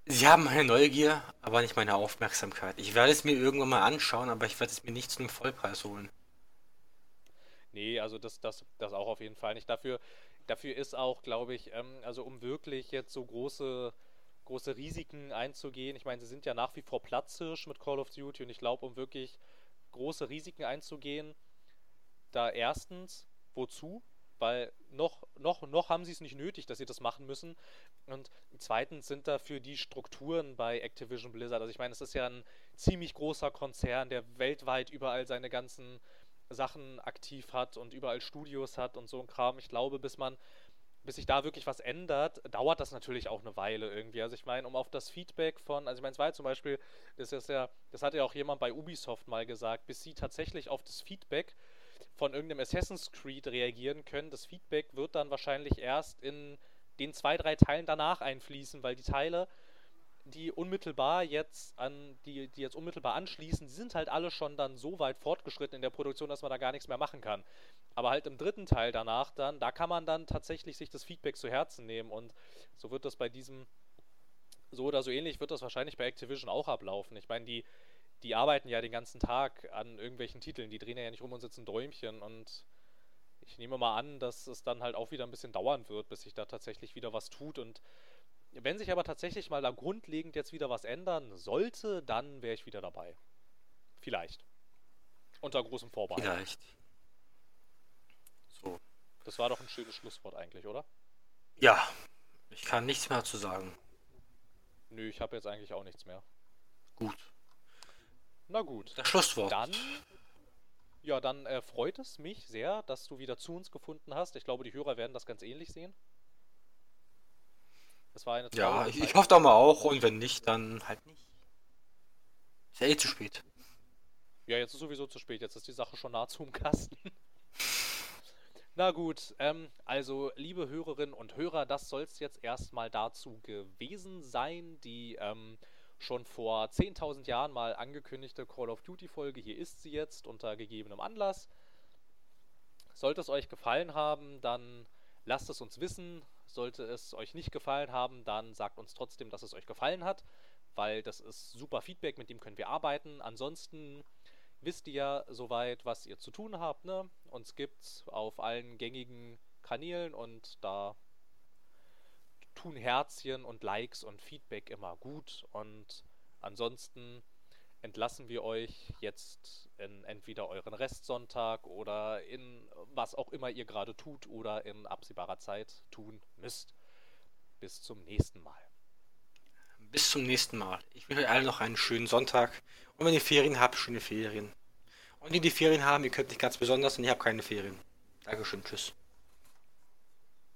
Sie haben meine Neugier, aber nicht meine Aufmerksamkeit. Ich werde es mir irgendwann mal anschauen, aber ich werde es mir nicht zu einem Vollpreis holen. Nee, also das, das, das auch auf jeden Fall nicht. Dafür, dafür ist auch, glaube ich, ähm, also um wirklich jetzt so große, große Risiken einzugehen. Ich meine, sie sind ja nach wie vor Platzhirsch mit Call of Duty und ich glaube, um wirklich große Risiken einzugehen, da erstens, wozu? Weil noch, noch, noch haben sie es nicht nötig, dass sie das machen müssen. Und zweitens sind dafür die Strukturen bei Activision Blizzard. Also ich meine, es ist ja ein ziemlich großer Konzern, der weltweit überall seine ganzen Sachen aktiv hat und überall Studios hat und so ein Kram. Ich glaube, bis man, bis sich da wirklich was ändert, dauert das natürlich auch eine Weile irgendwie. Also ich meine, um auf das Feedback von, also ich meine, es war ja zum Beispiel, das ist ja, das hat ja auch jemand bei Ubisoft mal gesagt, bis sie tatsächlich auf das Feedback von irgendeinem Assassin's Creed reagieren können. Das Feedback wird dann wahrscheinlich erst in den zwei, drei Teilen danach einfließen, weil die Teile die unmittelbar jetzt an, die, die jetzt unmittelbar anschließen, die sind halt alle schon dann so weit fortgeschritten in der Produktion, dass man da gar nichts mehr machen kann. Aber halt im dritten Teil danach dann, da kann man dann tatsächlich sich das Feedback zu Herzen nehmen und so wird das bei diesem, so oder so ähnlich wird das wahrscheinlich bei Activision auch ablaufen. Ich meine, die, die arbeiten ja den ganzen Tag an irgendwelchen Titeln, die drehen ja nicht rum und sitzen Däumchen und ich nehme mal an, dass es dann halt auch wieder ein bisschen dauern wird, bis sich da tatsächlich wieder was tut und wenn sich aber tatsächlich mal da grundlegend jetzt wieder was ändern sollte, dann wäre ich wieder dabei. Vielleicht. Unter großem Vorbehalt. Vielleicht. So. Das war doch ein schönes Schlusswort eigentlich, oder? Ja. Ich kann nichts mehr dazu sagen. Nö, ich habe jetzt eigentlich auch nichts mehr. Gut. Na gut. Das Schlusswort. Dann. Ja, dann äh, freut es mich sehr, dass du wieder zu uns gefunden hast. Ich glaube, die Hörer werden das ganz ähnlich sehen. Es war eine Ja, ich, ich hoffe doch mal auch und wenn nicht, dann halt nicht. Ist ja eh zu spät. Ja, jetzt ist sowieso zu spät. Jetzt ist die Sache schon nahezu im Kasten. [laughs] Na gut, ähm, also liebe Hörerinnen und Hörer, das soll es jetzt erstmal dazu gewesen sein. Die ähm, schon vor 10.000 Jahren mal angekündigte Call of Duty-Folge. Hier ist sie jetzt unter gegebenem Anlass. Sollte es euch gefallen haben, dann lasst es uns wissen. Sollte es euch nicht gefallen haben, dann sagt uns trotzdem, dass es euch gefallen hat, weil das ist super Feedback, mit dem können wir arbeiten. Ansonsten wisst ihr ja soweit, was ihr zu tun habt. Ne? Uns gibt's auf allen gängigen Kanälen und da tun Herzchen und Likes und Feedback immer gut. Und ansonsten entlassen wir euch jetzt in entweder euren Restsonntag oder in was auch immer ihr gerade tut oder in absehbarer Zeit tun müsst. Bis zum nächsten Mal. Bis zum nächsten Mal. Ich wünsche euch allen noch einen schönen Sonntag. Und wenn ihr Ferien habt, schöne Ferien. Und die, die Ferien haben, ihr könnt nicht ganz besonders und ich habe keine Ferien. Dankeschön, tschüss.